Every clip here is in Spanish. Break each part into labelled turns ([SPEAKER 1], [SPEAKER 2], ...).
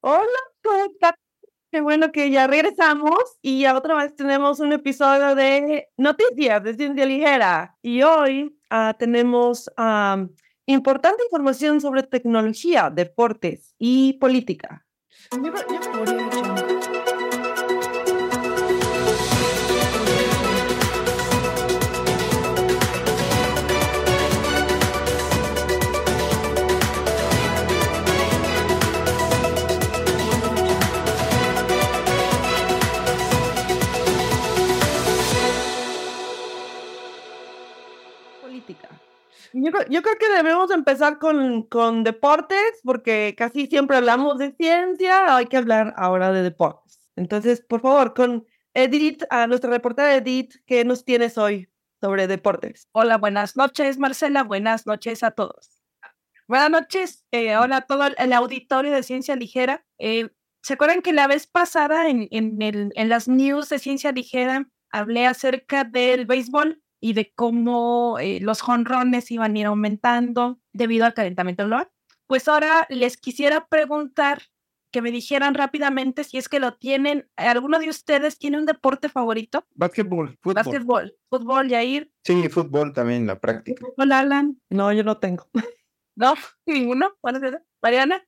[SPEAKER 1] Hola, ¿cómo estás? Qué bueno que ya regresamos y ya otra vez tenemos un episodio de noticias de ciencia ligera. Y hoy ah, tenemos am, importante información sobre tecnología, deportes y política. Yo, yo creo que debemos empezar con, con deportes, porque casi siempre hablamos de ciencia, hay que hablar ahora de deportes. Entonces, por favor, con Edith, a nuestra reportera Edith, ¿qué nos tienes hoy sobre deportes?
[SPEAKER 2] Hola, buenas noches, Marcela. Buenas noches a todos. Buenas noches. eh, hola a todo el auditorio de Ciencia Ligera. Eh, ¿Se acuerdan que la vez pasada en, en, el- en las news de Ciencia Ligera hablé acerca del béisbol y de cómo eh, los jonrones iban a ir aumentando debido al calentamiento global? Pues ahora les quisiera preguntar que me dijeran rápidamente si es que lo tienen. ¿Alguno de ustedes tiene un deporte favorito?
[SPEAKER 3] Básquetbol, fútbol.
[SPEAKER 2] Básquetbol, fútbol, Yair,
[SPEAKER 3] Sí, fútbol también, la práctica.
[SPEAKER 2] fútbol, Alan.
[SPEAKER 1] No, yo no tengo.
[SPEAKER 2] No, ninguno. ¿Cuál es ese? ¿Mariana?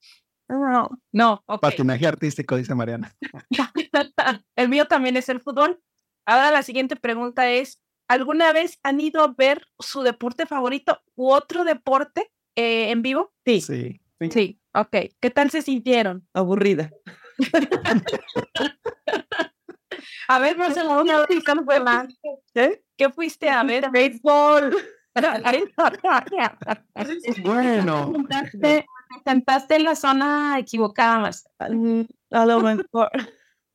[SPEAKER 1] No.
[SPEAKER 2] No, ok.
[SPEAKER 4] Patinaje artístico, dice Mariana.
[SPEAKER 2] el mío también es el fútbol. Ahora la siguiente pregunta es, ¿alguna vez han ido a ver su deporte favorito u otro deporte eh, en vivo?
[SPEAKER 1] Sí,
[SPEAKER 4] Sí.
[SPEAKER 2] Sí, ok. ¿Qué tal se sintieron?
[SPEAKER 1] aburrida.
[SPEAKER 2] A ver, Marcelo, una vez ¿cuál fue más?
[SPEAKER 1] ¿Eh?
[SPEAKER 2] ¿Qué fuiste a ver?
[SPEAKER 1] Béisbol.
[SPEAKER 4] Bueno.
[SPEAKER 2] Te sentaste en la zona equivocada, Marcelo.
[SPEAKER 1] Mm, A lo mejor.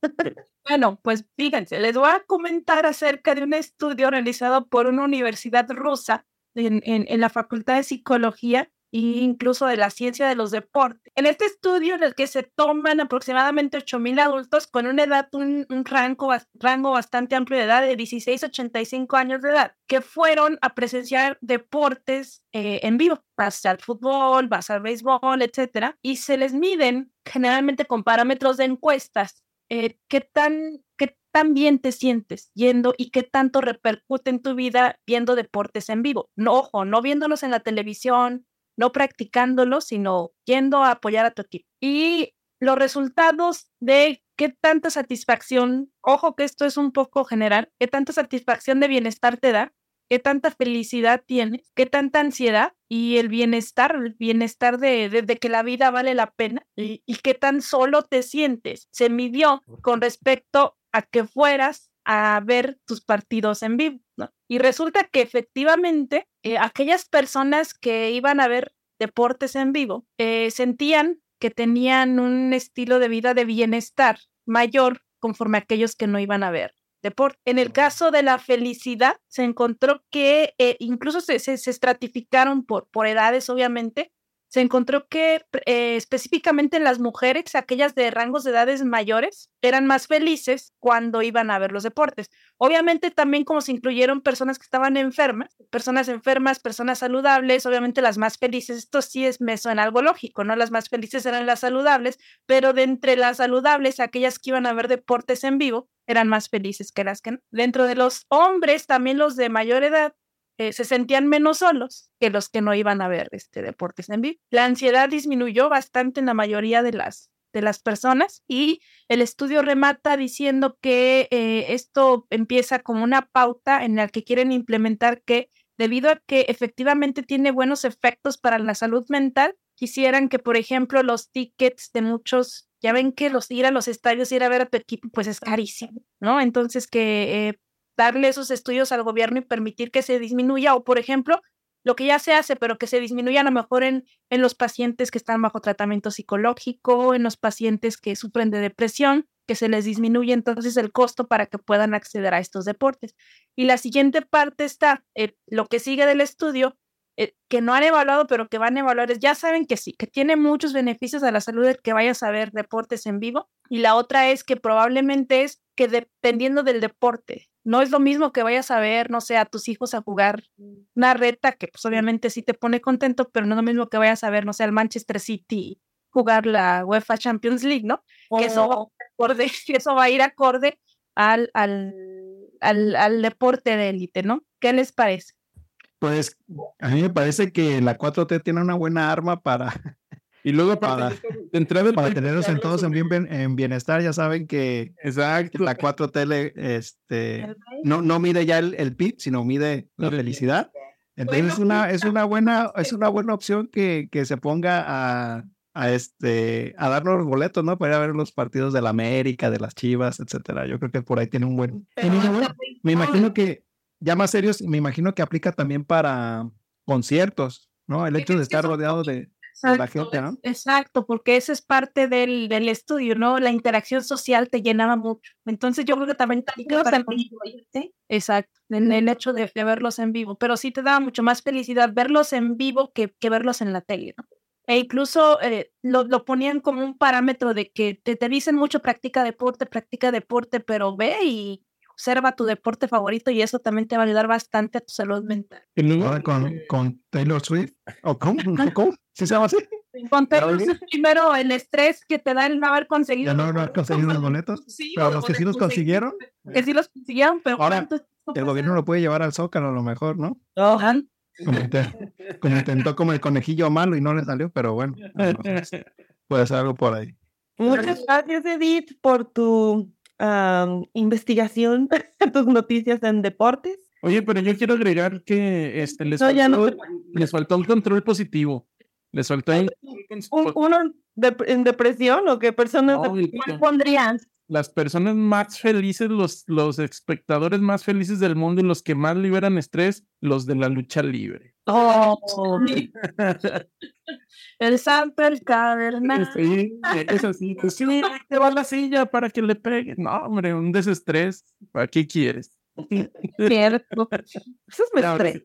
[SPEAKER 2] Bueno, pues fíjense, les voy a comentar acerca de un estudio realizado por una universidad rusa en, en- la Facultad de Psicología e incluso de la ciencia de los deportes. En este estudio en el que se toman aproximadamente 8.000 adultos con una edad, un, rango, rango bastante amplio de edad de 16 a 85 años de edad, que fueron a presenciar deportes eh, en vivo. Vas al fútbol, vas al béisbol, etcétera, y se les miden generalmente con parámetros de encuestas eh, qué tan, qué tan bien te sientes yendo y qué tanto repercute en tu vida viendo deportes en vivo. No, ojo, no viéndolos en la televisión, no practicándolos, sino yendo a apoyar a tu equipo. Y los resultados de qué tanta satisfacción, ojo que esto es un poco general, qué tanta satisfacción de bienestar te da, qué tanta felicidad tienes, qué tanta ansiedad y el bienestar, el bienestar de, de- de que la vida vale la pena y, y qué tan solo te sientes. Se midió con respecto a que fueras a ver tus partidos en vivo. ¿no? Y resulta que efectivamente eh, aquellas personas que iban a ver deportes en vivo eh, sentían que tenían un estilo de vida de bienestar mayor conforme a aquellos que no iban a ver deporte. En el caso de la felicidad, se encontró que eh, incluso se, se- se estratificaron por, por edades, obviamente. Se encontró que eh, específicamente en las mujeres, aquellas de rangos de edades mayores, eran más felices cuando iban a ver los deportes. Obviamente también como se incluyeron personas que estaban enfermas, personas enfermas, personas saludables, obviamente las más felices, esto sí es, me suena algo lógico, ¿no? Las más felices eran las saludables, pero de entre las saludables, aquellas que iban a ver deportes en vivo, eran más felices que las que. Dentro de los hombres, también los de mayor edad, eh, se sentían menos solos que los que no iban a ver este, deportes en vivo. La ansiedad disminuyó bastante en la mayoría de las, de las personas y el estudio remata diciendo que eh, esto empieza como una pauta en la que quieren implementar que debido a que efectivamente tiene buenos efectos para la salud mental, quisieran que, por ejemplo, los tickets de muchos, ya ven que los ir a los estadios, ir a ver a tu equipo, pues es carísimo, ¿no? Entonces que eh, darle esos estudios al gobierno y permitir que se disminuya, o por ejemplo, lo que ya se hace, pero que se disminuya a lo mejor en, en los pacientes que están bajo tratamiento psicológico, en los pacientes que sufren de depresión, que se les disminuye entonces el costo para que puedan acceder a estos deportes. Y la siguiente parte está, eh, lo que sigue del estudio, eh, que no han evaluado, pero que van a evaluar, es, ya saben que sí, que tiene muchos beneficios a la salud el que vayas a ver deportes en vivo. Y la otra es que probablemente es que dependiendo del deporte, no es lo mismo que vayas a ver, no sé, a tus hijos a jugar una reta, que pues obviamente sí te pone contento, pero no es lo mismo que vayas a ver, no sé, al Manchester City jugar la UEFA Champions League, ¿no? Que eso, va
[SPEAKER 1] Oh,
[SPEAKER 2] acorde, que eso va a ir acorde al, al, al, al deporte de élite, ¿no? ¿Qué les parece?
[SPEAKER 4] Pues a mí me parece que la 4T tiene una buena arma para,
[SPEAKER 5] Y luego
[SPEAKER 4] Para-
[SPEAKER 5] de entrada
[SPEAKER 4] para tenerlos en todos en, bien- en bienestar. Ya saben que
[SPEAKER 5] Exacto.
[SPEAKER 4] la 4T le, este, no, no mide ya el, el PIB, sino mide la felicidad. Entonces es una, es una buena, es una buena opción que, que se ponga a, a este a darnos los boletos, ¿no? Para ir a ver los partidos de la América, de las Chivas, etcétera. Yo creo que por ahí tiene un buen. tiene una buena- me imagino que, ya más serios, me imagino que aplica también para conciertos, ¿no? El hecho de estar rodeado de, de la gente, ¿no?
[SPEAKER 2] Exacto, porque esa es parte del, del estudio, ¿no? La interacción social te llenaba mucho. Entonces yo creo que también para ¿sí? Exacto, en el hecho de, de verlos en vivo, pero sí te daba mucho más felicidad verlos en vivo que, que verlos en la tele, ¿no? E incluso eh, lo, lo ponían como un parámetro de que te, te dicen mucho practica deporte, practica deporte, pero ve y observa tu deporte favorito y eso también te va a ayudar bastante a tu salud mental.
[SPEAKER 5] Y luego,
[SPEAKER 4] Ahora con, con Taylor Swift. ¿O cómo? ¿O cómo? ¿Sí se llama así?
[SPEAKER 2] Ponte
[SPEAKER 4] ¿Ya oí?
[SPEAKER 2] primero el estrés que te da el no haber conseguido.
[SPEAKER 4] Ya no, has conseguido los boletos.
[SPEAKER 2] Sí,
[SPEAKER 4] Pero los que sí los consiguieron,
[SPEAKER 2] Que sí los consiguieron, pero
[SPEAKER 4] Ahora,
[SPEAKER 2] ¿cuánto tiempo
[SPEAKER 4] el gobierno lo puede llevar al Zócalo a lo mejor, ¿no?
[SPEAKER 1] oh.
[SPEAKER 4] Como, inte- como intentó como el conejillo malo y no le salió, pero bueno, puede ser algo por ahí.
[SPEAKER 1] Muchas gracias, Edith, por tu am, investigación, tus noticias en deportes.
[SPEAKER 5] Oye, pero yo quiero agregar que este, les,
[SPEAKER 1] No, ya no.
[SPEAKER 5] faltó, les faltó un control positivo. Les faltó un-
[SPEAKER 1] Un- ¿Uno de- en depresión o qué personas?
[SPEAKER 5] No,
[SPEAKER 1] de-
[SPEAKER 5] y-
[SPEAKER 2] ¿Cuál pondrían?
[SPEAKER 5] Las personas más felices, los, los espectadores más felices del mundo y los que más liberan estrés, los de la lucha libre.
[SPEAKER 1] Oh,
[SPEAKER 2] El santo, el carnal.
[SPEAKER 5] Sí, es así. pues, sí, te va la silla para que le pegue. No, hombre, un desestrés. ¿Para qué quieres?
[SPEAKER 2] Cierto.
[SPEAKER 1] eso es mi estrés.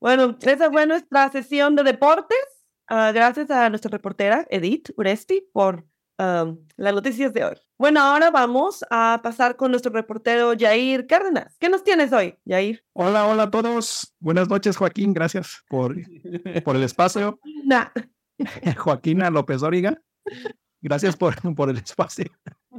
[SPEAKER 1] Bueno, esa fue nuestra sesión de deportes. Ah, gracias a nuestra reportera Edith Uresti por am, las noticias de hoy. Bueno, ahora vamos a pasar con nuestro reportero Jair Cárdenas. ¿Qué nos tienes hoy, Jair?
[SPEAKER 4] Hola, hola a todos. Buenas noches, Joaquín. Gracias por, por el espacio.
[SPEAKER 1] Nah.
[SPEAKER 4] Joaquina López Dóriga. Gracias por, por el espacio.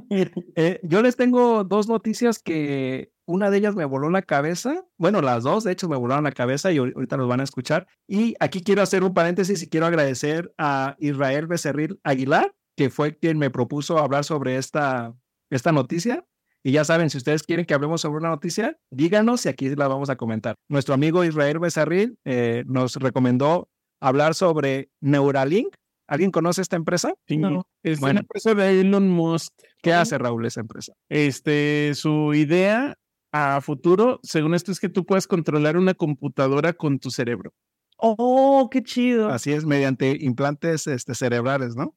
[SPEAKER 4] Eh, yo les tengo dos noticias que una de ellas me voló la cabeza. Bueno, las dos, de hecho, me volaron la cabeza y ahor- ahorita los van a escuchar. Y aquí quiero hacer un paréntesis y quiero agradecer a Israel Becerril Aguilar, que fue quien me propuso hablar sobre esta, esta noticia. Y ya saben, si ustedes quieren que hablemos sobre una noticia, díganos y aquí la vamos a comentar. Nuestro amigo Israel Becerril eh, nos recomendó hablar sobre Neuralink. ¿Alguien conoce esta empresa?
[SPEAKER 5] Sí,
[SPEAKER 1] No.
[SPEAKER 5] Es
[SPEAKER 4] Bueno.
[SPEAKER 5] una empresa de Elon Musk.
[SPEAKER 4] ¿Qué hace Raúl esa empresa?
[SPEAKER 5] Este, su idea a futuro, según esto, es que tú puedas controlar una computadora con tu cerebro.
[SPEAKER 1] Oh, qué chido.
[SPEAKER 4] Así es, mediante implantes este, cerebrales, ¿no?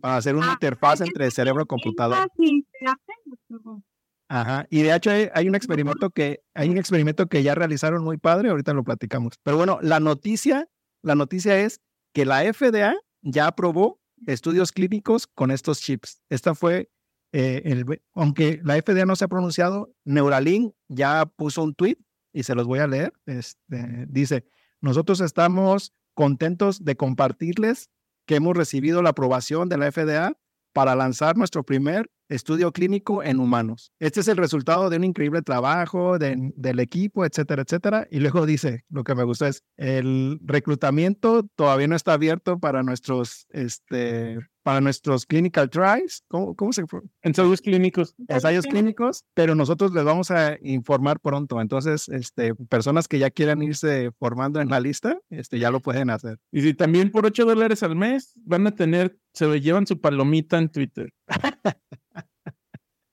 [SPEAKER 4] Para hacer una
[SPEAKER 2] Ah,
[SPEAKER 4] interfaz entre cerebro y computadora. Ajá. Y de hecho hay, hay un experimento que hay un experimento que ya realizaron muy padre, ahorita lo platicamos. Pero bueno, la noticia, la noticia es que la FDA ya aprobó estudios clínicos con estos chips. Esta fue eh, el, aunque la FDA no se ha pronunciado, Neuralink ya puso un tweet y se los voy a leer. Este, dice, nosotros estamos contentos de compartirles que hemos recibido la aprobación de la FDA para lanzar nuestro primer estudio clínico en humanos. Este es el resultado de un increíble trabajo de- del equipo, etcétera, etcétera. Y luego dice, lo que me gustó es, el reclutamiento todavía no está abierto para nuestros, este, para nuestros clinical trials. ¿Cómo, cómo se pro-
[SPEAKER 5] Ensayos clínicos.
[SPEAKER 4] ensayos clínicos, pero nosotros les vamos a informar pronto. Entonces, este, personas que ya quieran irse formando en la lista, este, ya lo pueden hacer.
[SPEAKER 5] Y si también por 8 dólares al mes van a tener, se llevan su palomita en Twitter.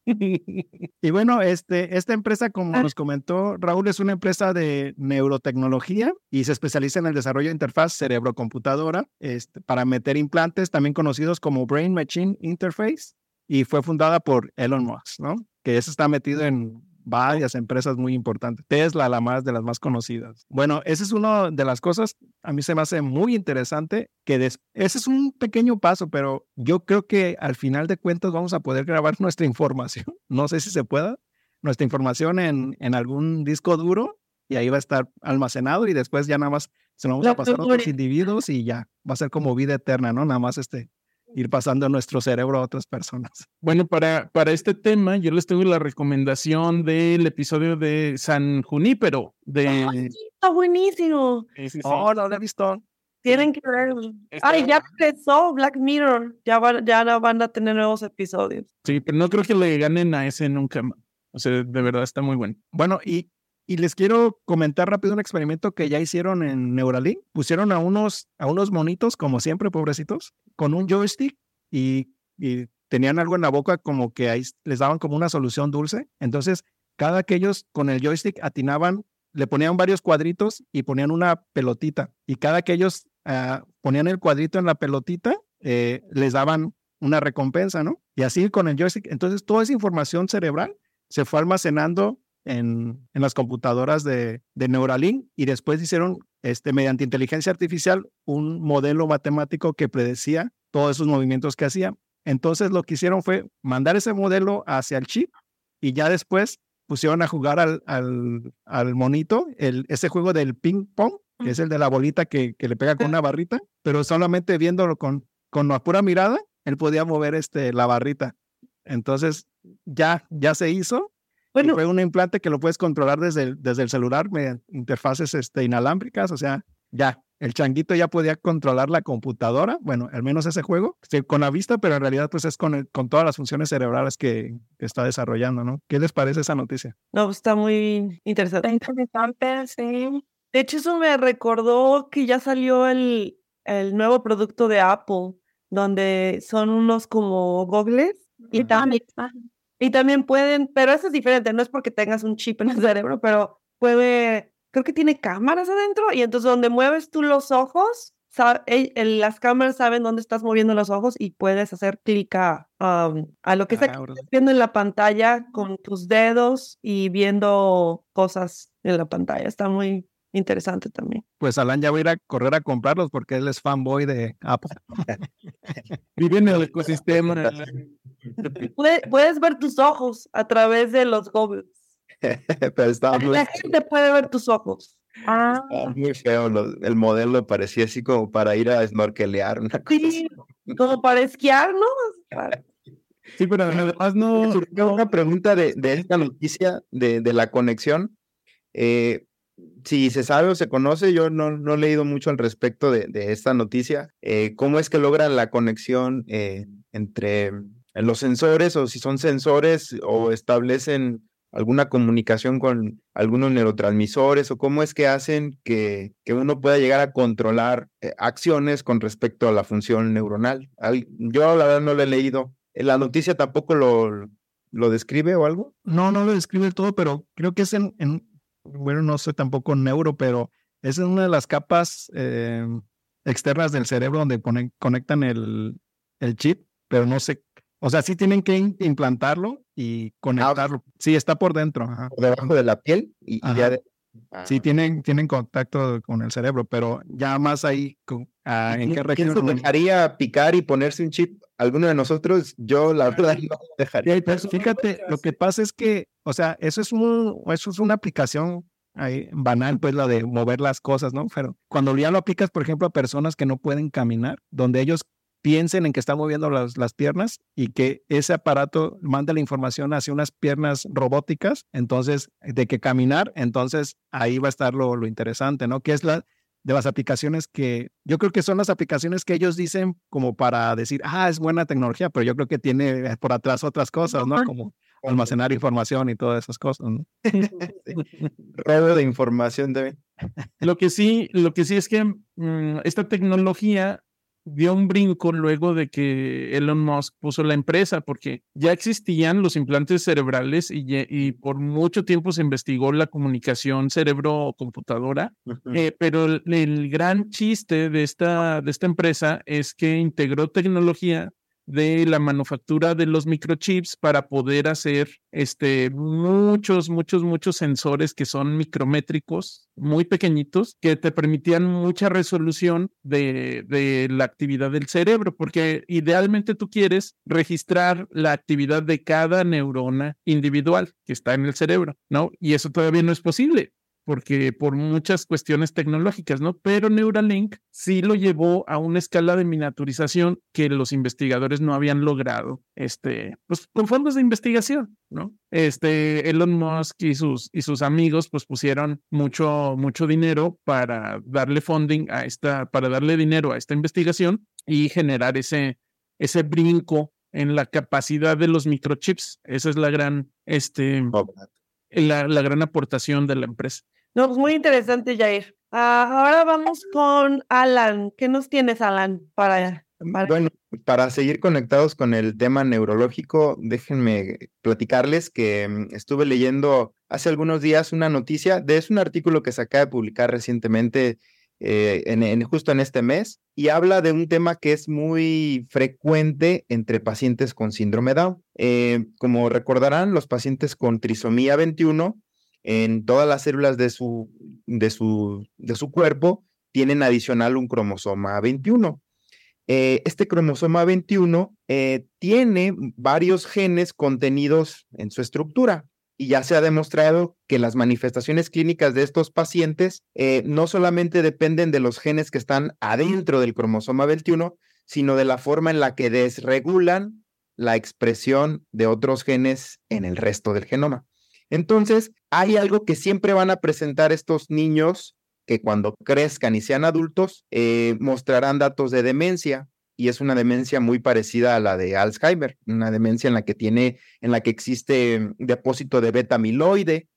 [SPEAKER 4] Y bueno, este, esta empresa, como
[SPEAKER 1] Ah.
[SPEAKER 4] nos comentó Raúl, es una empresa de neurotecnología y se especializa en el desarrollo de interfaz cerebro-computadora este, para meter implantes, también conocidos como Brain Machine Interface, y fue fundada por Elon Musk, ¿no? Que eso está metido en varias empresas muy importantes. Tesla, la más de las más conocidas. Bueno, esa es una de las cosas, a mí se me hace muy interesante, que des- ese es un pequeño paso, pero yo creo que al final de cuentas vamos a poder grabar nuestra información. No sé si se pueda, nuestra información en, en algún disco duro y ahí va a estar almacenado y después ya nada más se lo vamos
[SPEAKER 1] La
[SPEAKER 4] a pasar a otros individuos y ya va a ser como vida eterna, ¿no? Nada más este ir pasando nuestro cerebro a otras personas.
[SPEAKER 5] Bueno, para, para este tema, yo les tengo la recomendación del episodio de San Junípero. De...
[SPEAKER 1] Está buenísimo.
[SPEAKER 5] Sí, sí, sí.
[SPEAKER 4] Oh, no lo he visto.
[SPEAKER 1] Tienen que verlo.
[SPEAKER 5] Está-
[SPEAKER 1] Ay, ya empezó Black Mirror. Ya, van, ya no van a tener nuevos episodios.
[SPEAKER 5] Sí, pero no creo que le ganen a ese nunca más. O sea, de verdad está muy bueno.
[SPEAKER 4] Bueno, y, y les quiero comentar rápido un experimento que ya hicieron en Neuralink. Pusieron a unos, a unos monitos, como siempre, pobrecitos, con un joystick y, tenían algo en la boca como que ahí les daban como una solución dulce. Entonces, cada que ellos con el joystick atinaban, le ponían varios cuadritos y ponían una pelotita. Y cada que ellos ah, ponían el cuadrito en la pelotita, eh, les daban una recompensa, ¿no? Y así con el joystick. Entonces, toda esa información cerebral se fue almacenando en, en las computadoras de, de Neuralink y después hicieron, este, mediante inteligencia artificial, un modelo matemático que predecía todos esos movimientos que hacía. Entonces lo que hicieron fue mandar ese modelo hacia el chip y ya después pusieron a jugar al, al, al monito el, ese juego del ping pong, que es el de la bolita que, que le pega con una barrita, pero solamente viéndolo con, con la pura mirada, él podía mover este, la barrita. Entonces ya, ya se hizo
[SPEAKER 1] Bueno,
[SPEAKER 4] fue un implante que lo puedes controlar desde el, desde el celular mediante interfaces este, inalámbricas, o sea, ya, el changuito ya podía controlar la computadora, bueno, al menos ese juego, sí, con la vista, pero en realidad pues es con, el- con todas las funciones cerebrales que, está desarrollando, ¿no? ¿Qué les parece esa noticia?
[SPEAKER 1] no, pues, está muy interesante.
[SPEAKER 2] Está interesante, sí.
[SPEAKER 1] De hecho, eso me recordó que ya salió el, el nuevo producto de Apple, donde son unos como gogles y también, y también pueden, pero eso es diferente, no es porque tengas un chip en el cerebro, pero puede, creo que tiene cámaras adentro y entonces donde mueves tú los ojos, el- el- las cámaras saben dónde estás moviendo los ojos y puedes hacer clic a, um, a lo que
[SPEAKER 4] Ah,
[SPEAKER 1] estés viendo en la pantalla con tus dedos y viendo cosas en la pantalla. Está muy interesante también.
[SPEAKER 4] Pues Alan ya va a ir a correr a comprarlos porque él es fanboy de Apple.
[SPEAKER 5] Vive en el ecosistema.
[SPEAKER 1] Puede- puedes ver tus ojos a través de los goggles.
[SPEAKER 3] Pero estaba muy,
[SPEAKER 1] La gente puede ver tus ojos.
[SPEAKER 2] Ah,
[SPEAKER 3] muy feo. lo- el modelo parecía así como para ir a snorkelear. Una cosa
[SPEAKER 1] Sí,
[SPEAKER 3] así.
[SPEAKER 1] como para esquiar, ¿no?
[SPEAKER 5] Sí, pero además no.
[SPEAKER 3] Surgió una pregunta de, de esta noticia de, de la conexión. Eh, si se sabe o se conoce, yo no, no he leído mucho al respecto de, de esta noticia. eh, ¿Cómo es que logran la conexión eh, entre los sensores o si son sensores o establecen alguna comunicación con algunos neurotransmisores o cómo es que hacen que, que uno pueda llegar a controlar eh, acciones con respecto a la función neuronal? Al- Yo la verdad no lo he leído. ¿La noticia tampoco lo, lo describe o algo?
[SPEAKER 4] No, no lo describe todo, pero creo que es en, en- bueno, no soy tampoco neuro, pero es en una de las capas eh, externas del cerebro donde pone- conectan el, el chip, pero no sé, o sea, sí tienen que implantarlo y conectarlo. Sí, está por dentro. ajá.
[SPEAKER 3] Por debajo de la piel y, ya de-
[SPEAKER 4] Sí,
[SPEAKER 3] Ah.
[SPEAKER 4] tienen, tienen contacto con el cerebro, pero ya más ahí, con- ah, ¿en qué
[SPEAKER 3] ¿Quién
[SPEAKER 4] región?
[SPEAKER 3] se dejaría picar y ponerse un chip? ¿Alguno de nosotros? Yo la verdad no lo dejaría.
[SPEAKER 4] Pues fíjate, lo que pasa es que, o sea, eso es un, eso es una aplicación ahí banal, pues la de mover las cosas, ¿no? Pero cuando ya lo aplicas, por ejemplo, a personas que no pueden caminar, donde ellos piensen en que están moviendo las, las piernas y que ese aparato manda la información hacia unas piernas robóticas, entonces, de que caminar, entonces ahí va a estar lo, lo interesante, ¿no? Que es la de las aplicaciones que yo creo que son las aplicaciones que ellos dicen como para decir, ah, es buena tecnología, pero yo creo que tiene por atrás otras cosas, ¿no? Como almacenar información y todas esas cosas, ¿no?
[SPEAKER 3] Robo de información de
[SPEAKER 5] Lo que sí, lo que sí es que mm, esta tecnología dio un brinco luego de que Elon Musk puso la empresa, porque ya existían los implantes cerebrales y, y por mucho tiempo se investigó la comunicación cerebro-computadora, eh, pero el, el gran chiste de esta, de esta empresa es que integró tecnología de la manufactura de los microchips para poder hacer este, muchos, muchos, muchos sensores que son micrométricos, muy pequeñitos, que te permitían mucha resolución de, de la actividad del cerebro, porque idealmente tú quieres registrar la actividad de cada neurona individual que está en el cerebro, ¿no? Y eso todavía no es posible porque por muchas cuestiones tecnológicas, ¿no? Pero Neuralink sí lo llevó a una escala de miniaturización que los investigadores no habían logrado, este, pues con fondos de investigación, ¿no? Este, Elon Musk y sus, y sus amigos, pues pusieron mucho, mucho dinero para darle funding a esta, para darle dinero a esta investigación y generar ese, ese brinco en la capacidad de los microchips. Esa es la gran, este, la, la gran aportación de la empresa.
[SPEAKER 1] No, pues muy interesante, Jair. Ah, ahora vamos con Alan. ¿Qué nos tienes, Alan, para, para...
[SPEAKER 3] Bueno, para seguir conectados con el tema neurológico, déjenme platicarles que mm, estuve leyendo hace algunos días una noticia de es un artículo que se acaba de publicar recientemente eh, en, justo en este mes y habla de un tema que es muy frecuente entre pacientes con síndrome Down. Eh, como recordarán, los pacientes con trisomía 21 en todas las células de su, de su, de su cuerpo tienen adicional un cromosoma 21. Eh, este cromosoma 21 eh, tiene varios genes contenidos en su estructura y ya se ha demostrado que las manifestaciones clínicas de estos pacientes eh, no solamente dependen de los genes que están adentro del cromosoma 21, sino de la forma en la que desregulan la expresión de otros genes en el resto del genoma. Entonces, hay algo que siempre van a presentar estos niños que cuando crezcan y sean adultos eh, mostrarán datos de demencia y es una demencia muy parecida a la de Alzheimer, una demencia en la que tiene, en la que existe depósito de beta amiloide.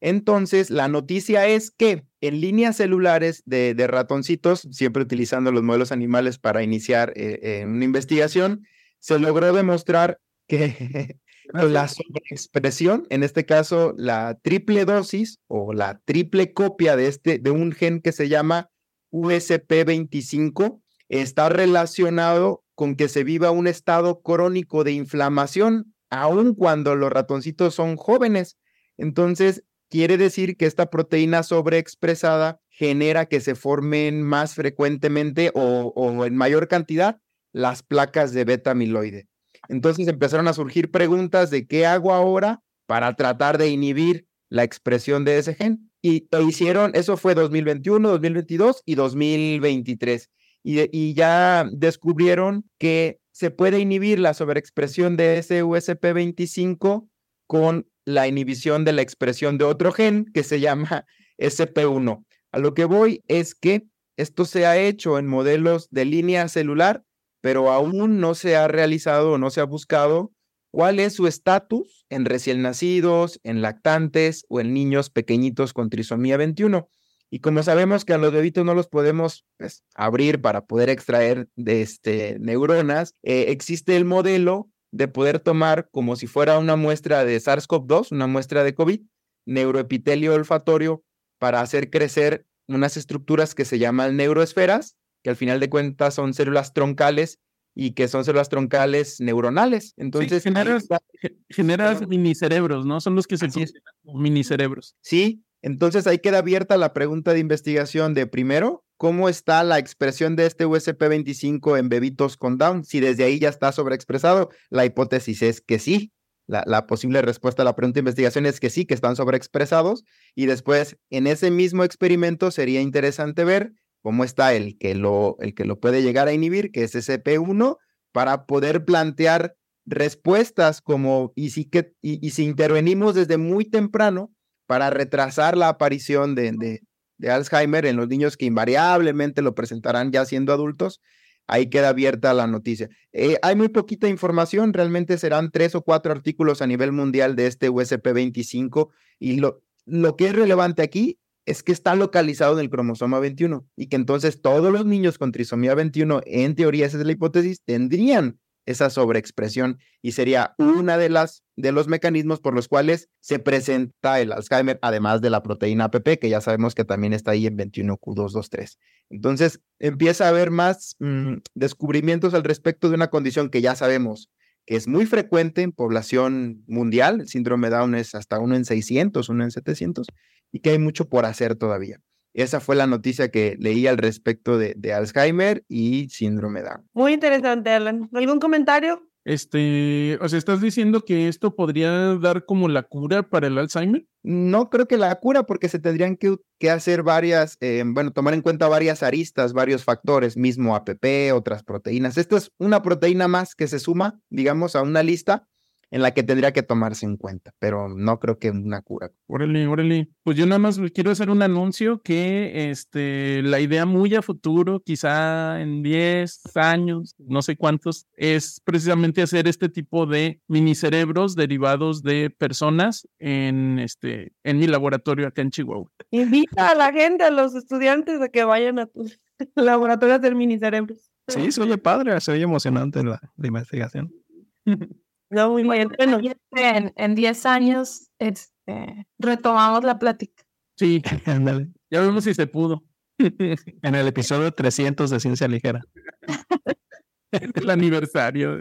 [SPEAKER 3] Entonces, la noticia es que en líneas celulares de, ratoncitos, siempre utilizando los modelos animales para iniciar eh, eh, una investigación, se logró demostrar que la sobreexpresión, en este caso la triple dosis o la triple copia de, este, de un gen que se llama USP25, está relacionado con que se viva un estado crónico de inflamación, aun cuando los ratoncitos son jóvenes. Entonces, quiere decir que esta proteína sobreexpresada genera que se formen más frecuentemente o, o en mayor cantidad las placas de beta amiloide. Entonces empezaron a surgir preguntas de qué hago ahora para tratar de inhibir la expresión de ese gen. Y lo hicieron, eso fue 2021, 2022 y 2023. Y, y ya descubrieron que se puede inhibir la sobreexpresión de ese USP25 con la inhibición de la expresión de otro gen que se llama SP1. A lo que voy es que esto se ha hecho en modelos de línea celular pero aún no se ha realizado o no se ha buscado cuál es su estatus en recién nacidos, en lactantes o en niños pequeñitos con trisomía 21. Y como sabemos que a los bebitos no los podemos pues, abrir para poder extraer de este, neuronas, eh, existe el modelo de poder tomar como si fuera una muestra de SARS-CoV-2, una muestra de COVID, neuroepitelio olfatorio, para hacer crecer unas estructuras que se llaman neuroesferas que al final de cuentas son células troncales y que son células troncales neuronales. Entonces,
[SPEAKER 5] sí, generas, minicerebros, ¿no? Son los que se mini minicerebros.
[SPEAKER 3] Sí, entonces ahí queda abierta la pregunta de investigación de primero, ¿cómo está la expresión de este USP25 en bebitos con Down? Si desde ahí ya está sobreexpresado, la hipótesis es que sí. La, la, posible respuesta a la pregunta de investigación es que sí, que están sobreexpresados. Y después, en ese mismo experimento, sería interesante ver cómo está el que lo, el que lo puede llegar a inhibir, que es SP1, para poder plantear respuestas como, y si, que, y, si intervenimos desde muy temprano para retrasar la aparición de, de, Alzheimer en los niños que invariablemente lo presentarán ya siendo adultos, ahí queda abierta la noticia. Eh, hay muy poquita información, realmente serán tres o cuatro artículos a nivel mundial de este USP25 y lo, lo que es relevante aquí es que está localizado en el cromosoma 21 y que entonces todos los niños con trisomía 21, en teoría esa es la hipótesis, tendrían esa sobreexpresión y sería una de las de los mecanismos por los cuales se presenta el Alzheimer, además de la proteína APP, que ya sabemos que también está ahí en 21Q223. Entonces, empieza a haber más mm, descubrimientos al respecto de una condición que ya sabemos que es muy frecuente en población mundial, el síndrome Down es hasta uno en 600, uno en 700, y que hay mucho por hacer todavía. Esa fue la noticia que leí al respecto de, Alzheimer y síndrome Down.
[SPEAKER 1] Muy interesante, Alan. ¿Algún comentario?
[SPEAKER 5] Este, o sea, ¿estás diciendo que esto podría dar como la cura para el Alzheimer?
[SPEAKER 3] No creo que la cura porque se tendrían que, que hacer varias, eh, bueno, tomar en cuenta varias aristas, varios factores, mismo APP, otras proteínas. Esto es una proteína más que se suma, digamos, a una lista en la que tendría que tomarse en cuenta, pero no creo que una cura.
[SPEAKER 5] Órale, órale. Pues yo nada más quiero hacer un anuncio que este, la idea muy a futuro, quizá en 10 años, no sé cuántos, es precisamente hacer este tipo de minicerebros derivados de personas en, este, en mi laboratorio acá en Chihuahua.
[SPEAKER 1] Invita a la gente, a los estudiantes a que vayan a tus laboratorios del minicerebros.
[SPEAKER 4] Sí, oye padre, se oye emocionante la, la investigación.
[SPEAKER 1] No, muy bien. Bueno,
[SPEAKER 2] En, en 10 años este, retomamos la plática.
[SPEAKER 5] Sí,
[SPEAKER 4] Ándale.
[SPEAKER 5] ya vemos si se pudo.
[SPEAKER 4] En el episodio 300 de Ciencia Ligera.
[SPEAKER 5] el aniversario.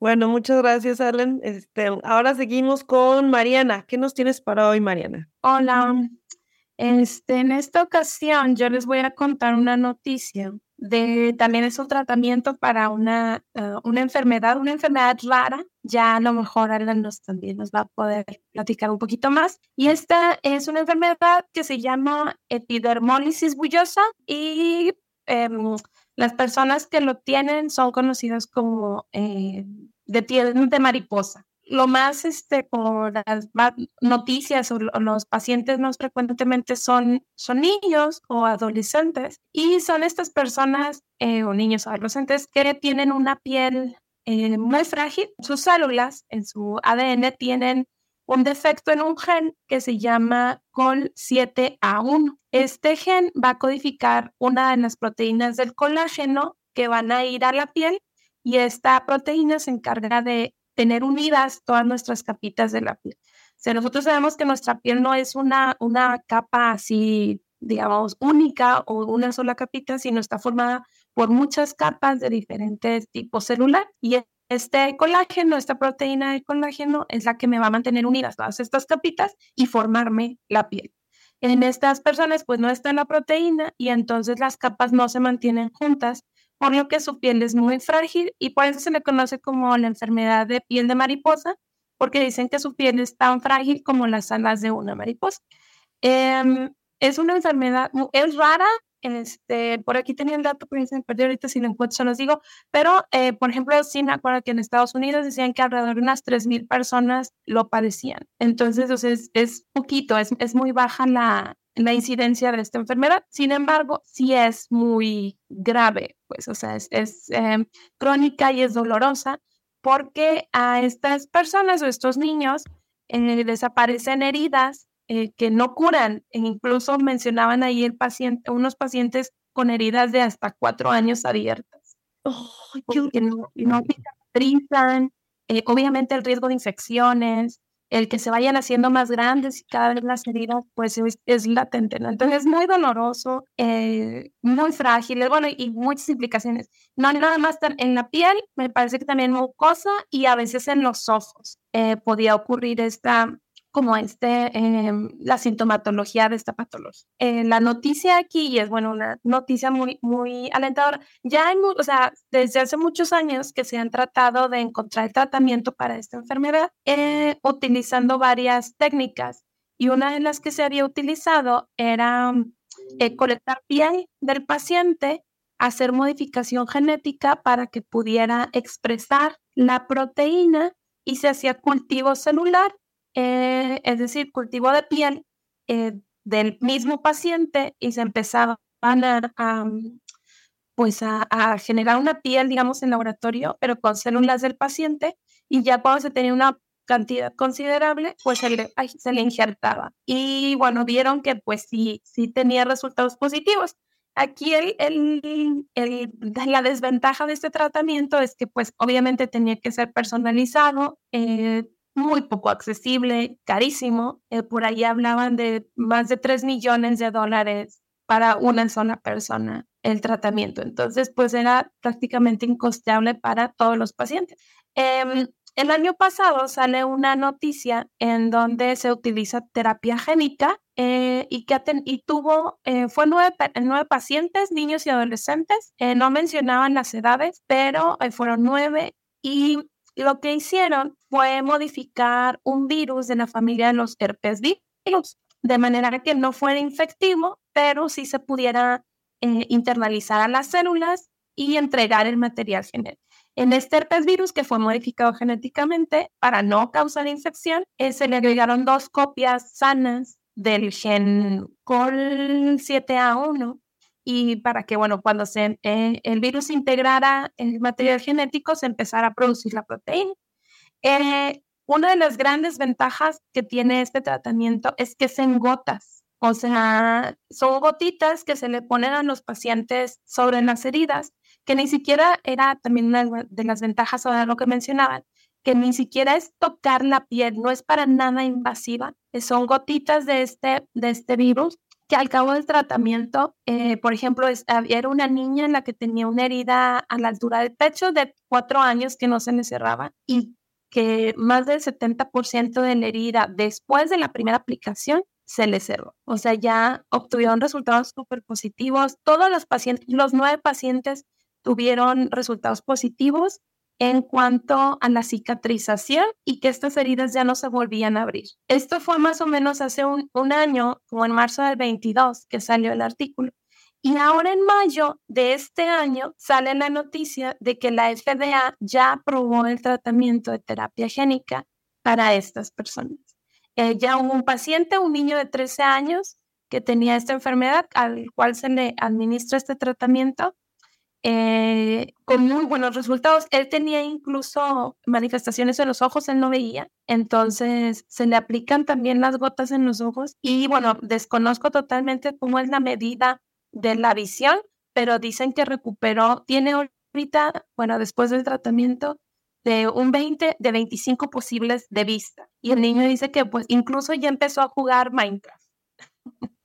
[SPEAKER 1] bueno, muchas gracias, Alan. Este, ahora seguimos con Mariana. ¿Qué nos tienes para hoy, Mariana?
[SPEAKER 2] Hola. Este, en esta ocasión yo les voy a contar una noticia de también es un tratamiento para una, eh, una enfermedad, una enfermedad rara. Ya a lo mejor Alan nos, también nos va a poder platicar un poquito más. Y esta es una enfermedad que se llama epidermólisis bullosa y em, las personas que lo tienen son conocidas como eh, de piel de mariposa lo más, este, como las noticias o, los pacientes más frecuentemente son, son niños o adolescentes y son estas personas eh, o niños o adolescentes que tienen una piel eh, muy frágil. Sus células en su ADN tienen un defecto en un gen que se llama COL7A1. Este gen va a codificar una de las proteínas del colágeno que van a ir a la piel y esta proteína se encarga de tener unidas todas nuestras capitas de la piel. O sea, nosotros sabemos que nuestra piel no es una, una capa así, digamos, única o una sola capita, sino está formada por muchas capas de diferentes tipos celular y este colágeno, esta proteína de colágeno es la que me va a mantener unidas todas estas capitas y formarme la piel. En estas personas pues no está la proteína y entonces las capas no se mantienen juntas por lo que su piel es muy frágil y por eso se le conoce como la enfermedad de piel de mariposa, porque dicen que su piel es tan frágil como las alas de una mariposa. Em, es una enfermedad, es rara, este, por aquí tenía el dato, pero se me perdió ahorita si lo encuentro se los digo, pero eh, por ejemplo, sí me acuerdo que en Estados Unidos decían que alrededor de unas 3.000 personas lo padecían. Entonces, o sea, es, poquito, es, muy baja la, la incidencia de esta enfermedad. Sin embargo, sí es muy grave, pues, o sea, es, em, crónica y es dolorosa porque a estas personas o estos niños eh, desaparecen heridas eh, que no curan. E incluso mencionaban ahí el paciente, unos pacientes con heridas de hasta cuatro años abiertas. que no, no cicatrizan. Eh, obviamente el riesgo de infecciones, el que se vayan haciendo más grandes y cada vez las heridas, pues es, latente, ¿no? Entonces es muy doloroso, eh, muy frágil, bueno, y muchas implicaciones. No nada más en la piel, me parece que también mucosa y a veces en los ojos eh, podía ocurrir esta como este, em, la sintomatología de esta patología. Eh, la noticia aquí, y es bueno, una noticia muy, muy alentadora, ya hay, o desde hace muchos años que se han tratado de encontrar tratamiento para esta enfermedad eh, utilizando varias técnicas. Y una de las que se había utilizado era eh, colectar piel del paciente, hacer modificación genética para que pudiera expresar la proteína y se hacía cultivo celular eh, es decir, cultivo de piel eh, del mismo paciente y se empezaba a, pues a, generar una piel, digamos, en laboratorio, pero con células del paciente y ya cuando se tenía una cantidad considerable, pues se le, se le injertaba. Y bueno, vieron que pues sí, sí tenía resultados positivos. Aquí el, el, la desventaja de este tratamiento es que pues obviamente tenía que ser personalizado, eh, muy poco accesible, carísimo. Eh, por ahí hablaban de más de 3 millones de dólares para una sola persona el tratamiento. Entonces, pues era prácticamente incosteable para todos los pacientes. Em, el año pasado sale una noticia en donde se utiliza terapia génica eh, y que y tuvo, eh, fue nueve, nueve, pacientes, niños y adolescentes. no mencionaban las edades, pero fueron nueve y lo que hicieron fue modificar un virus de la familia de los herpes virus, de manera que no fuera infectivo, pero sí se pudiera eh, internalizar a las células y entregar el material genético. En este herpes virus, que fue modificado genéticamente para no causar infección, eh, se le agregaron dos copias sanas del gen COL7A1 y para que, bueno, cuando se, eh, el virus integrara el material genético, se empezara a producir la proteína. Eh, una de las grandes ventajas que tiene este tratamiento es que es en gotas. O sea, son gotitas que se le ponen a los pacientes sobre las heridas, que ni siquiera era también una de las ventajas sobre lo que mencionaban, que ni siquiera es tocar la piel, no es para nada invasiva, son gotitas de este, de este virus que al cabo del tratamiento, eh, por ejemplo, era una niña en la que tenía una herida a la altura del pecho de cuatro años que no se le cerraba y que más del 70% de la herida después de la primera aplicación se le cerró. O sea, ya obtuvieron resultados súper positivos. Todos los pacientes, los nueve pacientes tuvieron resultados positivos en cuanto a la cicatrización y que estas heridas ya no se volvían a abrir. Esto fue más o menos hace un, año, como en marzo del 22, que salió el artículo. Y ahora en mayo de este año sale la noticia de que la FDA ya aprobó el tratamiento de terapia génica para estas personas. Eh, ya hubo un paciente, un niño de 13 años, que tenía esta enfermedad, al cual se le administra este tratamiento eh, con muy buenos resultados. Él tenía incluso manifestaciones en los ojos, él no veía, entonces se le aplican también las gotas en los ojos y bueno, desconozco totalmente cómo es la medida de la visión, pero dicen que recuperó, tiene ahorita, bueno, después del tratamiento, de un 20, de 25 posibles de vista. Y el niño dice que pues incluso ya empezó a jugar Minecraft.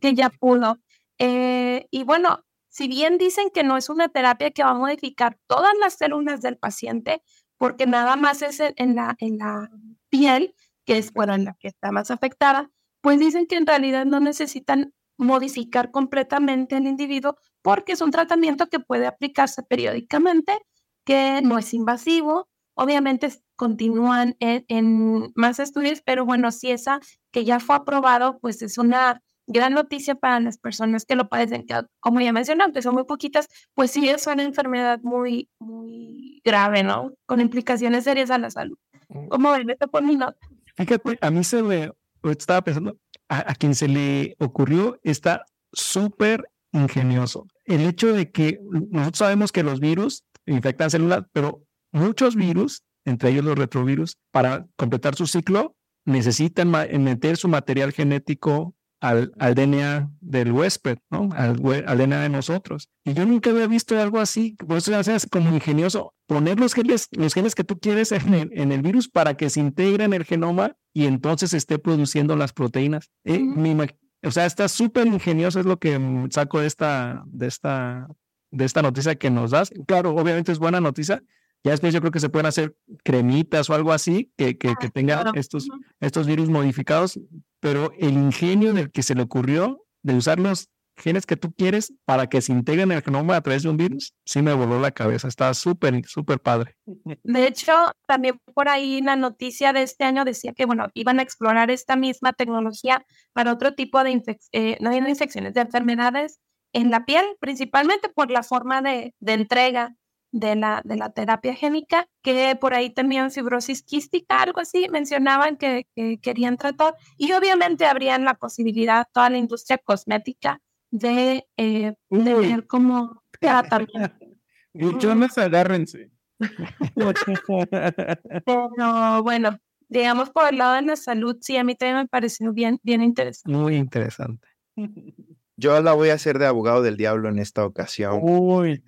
[SPEAKER 2] que ya pudo. Eh, y bueno, si bien dicen que no es una terapia que va a modificar todas las células del paciente, porque nada más es en la, en la piel, que es, bueno, en la que está más afectada, pues dicen que en realidad no necesitan modificar completamente el individuo porque es un tratamiento que puede aplicarse periódicamente, que no es invasivo. Obviamente continúan en, en más estudios, pero bueno, si esa que ya fue aprobado, pues es una gran noticia para las personas que lo padecen, que como ya mencioné, aunque son muy poquitas, pues sí es una enfermedad muy, muy grave, ¿no? Con implicaciones serias a la salud. Mm. ¿Cómo ven? Esto por mi nota.
[SPEAKER 4] Fíjate, a mí se me, estaba pensando, a, quien se le ocurrió está súper ingenioso. El hecho de que nosotros sabemos que los virus infectan células, pero muchos virus, entre ellos los retrovirus, para completar su ciclo, necesitan meter su material genético al, DNA del huésped, ¿no? Al, DNA de nosotros. Y yo nunca había visto algo así. Por eso es como ingenioso poner los genes, los genes que tú quieres en el, en el virus para que se integre en el genoma y entonces esté produciendo las proteínas. Eh, o sea, está súper ingenioso, es lo que saco de esta, de esta, de esta noticia que nos das. Claro, obviamente es buena noticia, ya después yo creo que se pueden hacer cremitas o algo así que, que, que tengan estos, estos virus modificados, pero el ingenio del que se le ocurrió de usar los genes que tú quieres para que se integren en el genoma a través de un virus, sí me voló la cabeza. Está súper, súper padre.
[SPEAKER 2] De hecho, también por ahí la noticia de este año decía que, bueno, iban a explorar esta misma tecnología para otro tipo de, eh, no infecciones, de enfermedades en la piel, principalmente por la forma de, de entrega de la, de la terapia génica, que por ahí también fibrosis quística, algo así, mencionaban que, querían tratar. Y obviamente habrían la posibilidad, toda la industria cosmética, de, eh, de ver cómo tratamiento.
[SPEAKER 5] Muchos agárrense.
[SPEAKER 2] Pero bueno, digamos por el lado de la salud, sí, a mí también me pareció bien, bien interesante.
[SPEAKER 4] Muy interesante.
[SPEAKER 3] Yo la voy a hacer de abogado del diablo en esta ocasión.
[SPEAKER 5] Uy.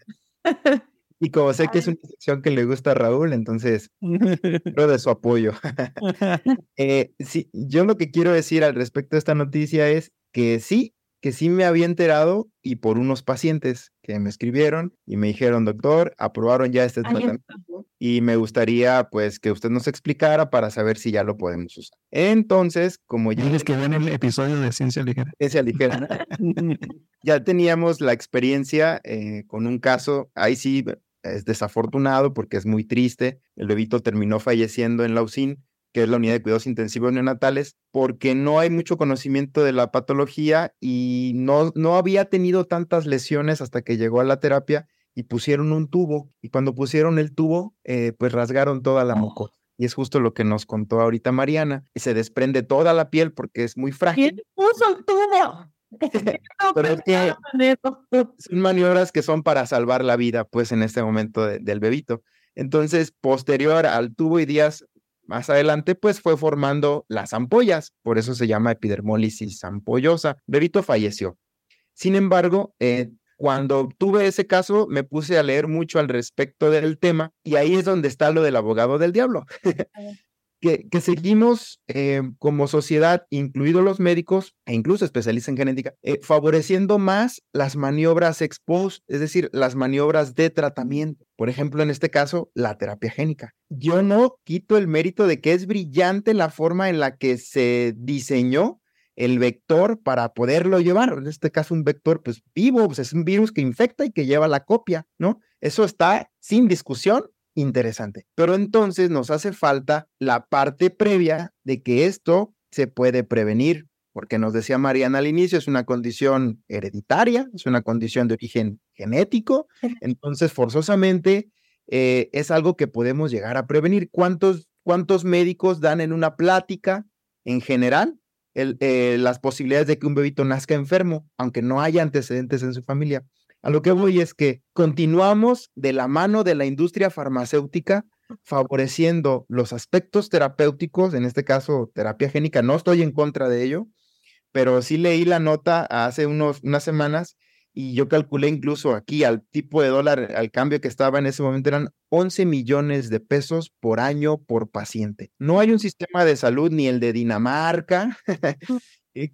[SPEAKER 3] Y como sé que es una sección que le gusta a Raúl, entonces quiero de su apoyo. eh, sí, yo lo que quiero decir al respecto de esta noticia es que sí, que sí me había enterado y por unos pacientes que me escribieron y me dijeron, doctor, aprobaron ya este tratamiento y me gustaría pues que usted nos explicara para saber si ya lo podemos usar. Entonces, como ya...
[SPEAKER 4] Tienes que ver el episodio de Ciencia Ligera.
[SPEAKER 3] Ciencia Ligera. ya teníamos la experiencia eh, con un caso, ahí sí es desafortunado porque es muy triste. El bebito terminó falleciendo en la UCIN, que es la unidad de cuidados intensivos neonatales, porque no hay mucho conocimiento de la patología y no, no había tenido tantas lesiones hasta que llegó a la terapia y pusieron un tubo. Y cuando pusieron el tubo, eh, pues rasgaron toda la mucosa. Y es justo lo que nos contó ahorita Mariana. Y se desprende toda la piel porque es muy frágil.
[SPEAKER 1] ¿Quién puso el tubo?
[SPEAKER 3] Pero es que son maniobras que son para salvar la vida, pues en este momento del bebito. Entonces, posterior al tubo y días más adelante, pues fue formando las ampollas, por eso se llama epidermólisis ampollosa. Bebito falleció. Sin embargo, eh, cuando tuve ese caso, me puse a leer mucho al respecto del tema y ahí es donde está lo del abogado del diablo. Que, seguimos eh, como sociedad, incluidos los médicos e incluso especialistas en genética, eh, favoreciendo más las maniobras ex post, es decir, las maniobras de tratamiento. Por ejemplo, en este caso, la terapia génica. Yo no quito el mérito de que es brillante la forma en la que se diseñó el vector para poderlo llevar. En este caso, un vector pues vivo, pues es un virus que infecta y que lleva la copia, ¿no? Eso está sin discusión interesante. Pero entonces nos hace falta la parte previa de que esto se puede prevenir, porque nos decía Mariana al inicio, es una condición hereditaria, es una condición de origen genético, entonces forzosamente eh, es algo que podemos llegar a prevenir. ¿Cuántos, ¿Cuántos médicos dan en una plática en general eh, las posibilidades de que un bebito nazca enfermo, aunque no haya antecedentes en su familia. A lo que voy es que continuamos de la mano de la industria farmacéutica favoreciendo los aspectos terapéuticos, en este caso terapia génica, no estoy en contra de ello, pero sí leí la nota hace unos, unas semanas y yo calculé incluso aquí al tipo de dólar, al cambio que estaba en ese momento, eran 11 millones de pesos por año por paciente. No hay un sistema de salud ni el de Dinamarca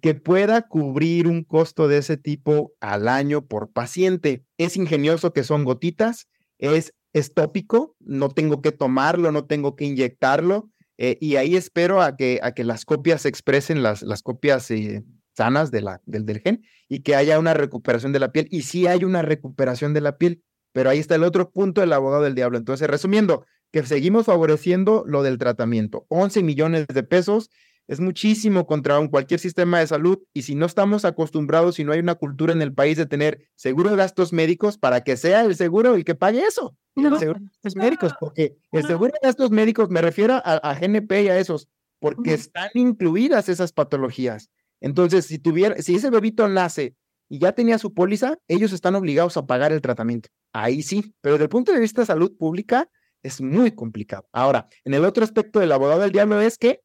[SPEAKER 3] que pueda cubrir un costo de ese tipo al año por paciente. Es ingenioso que son gotitas, es, es tópico, no tengo que tomarlo, no tengo que inyectarlo. Eh, y ahí espero a que, a que las copias se expresen, las, las copias eh, sanas de la, del, del gen y que haya una recuperación de la piel. Y sí hay una recuperación de la piel, pero ahí está el otro punto del abogado del diablo. Entonces, resumiendo, que seguimos favoreciendo lo del tratamiento. 11 millones de pesos es muchísimo contra un, cualquier sistema de salud y si no estamos acostumbrados, si no hay una cultura en el país de tener seguro de gastos médicos para que sea el seguro el que pague eso. El seguro de gastos médicos, porque el seguro de gastos médicos me refiero a, a GNP y a esos, porque están incluidas esas patologías. Entonces, si tuviera, si ese bebito nace y ya tenía su póliza, ellos están obligados a pagar el tratamiento. Ahí sí, pero desde el punto de vista de salud pública es muy complicado. Ahora, en el otro aspecto del abogado del diablo es que,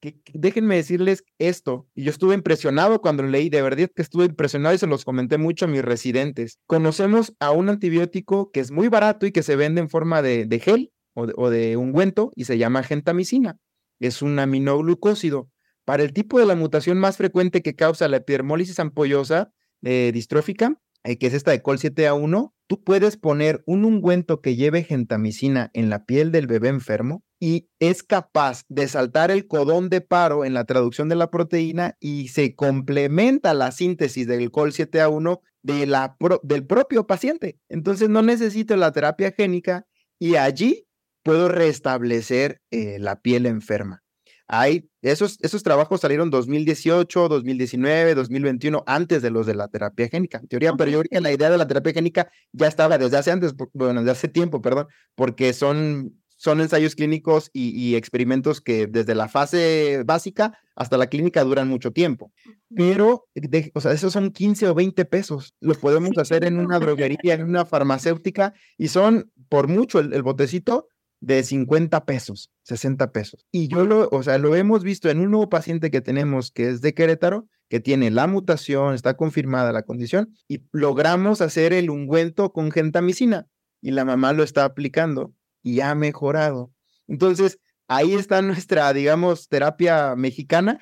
[SPEAKER 3] que, déjenme decirles esto, y yo estuve impresionado cuando leí, de verdad que estuve impresionado y se los comenté mucho a mis residentes. Conocemos a un antibiótico que es muy barato y que se vende en forma de, gel o de, o de ungüento y se llama gentamicina. Es un aminoglucósido para el tipo de la mutación más frecuente que causa la epidermólisis ampollosa eh, distrófica, eh, que es esta de col 7A1, tú puedes poner un ungüento que lleve gentamicina en la piel del bebé enfermo y es capaz de saltar el codón de paro en la traducción de la proteína y se complementa la síntesis del col 7A1 de la del propio paciente. Entonces no necesito la terapia génica y allí puedo restablecer eh, la piel enferma. Hay, esos, esos trabajos salieron 2018, 2019, 2021, antes de los de la terapia génica. En teoría, pero yo creo que la idea de la terapia génica ya estaba desde hace antes, bueno, desde hace tiempo, perdón, porque son, son ensayos clínicos y, experimentos que desde la fase básica hasta la clínica duran mucho tiempo. Pero, o sea, esos son 15 o 20 pesos. Lo podemos hacer en una droguería, en una farmacéutica, y son por mucho el botecito de 50 pesos, 60 pesos. Y yo lo, o sea, lo hemos visto en un nuevo paciente que tenemos que es de Querétaro, que tiene la mutación, está confirmada la condición, y logramos hacer el ungüento con gentamicina y la mamá lo está aplicando y ha mejorado. Entonces, ahí está nuestra, digamos, terapia mexicana,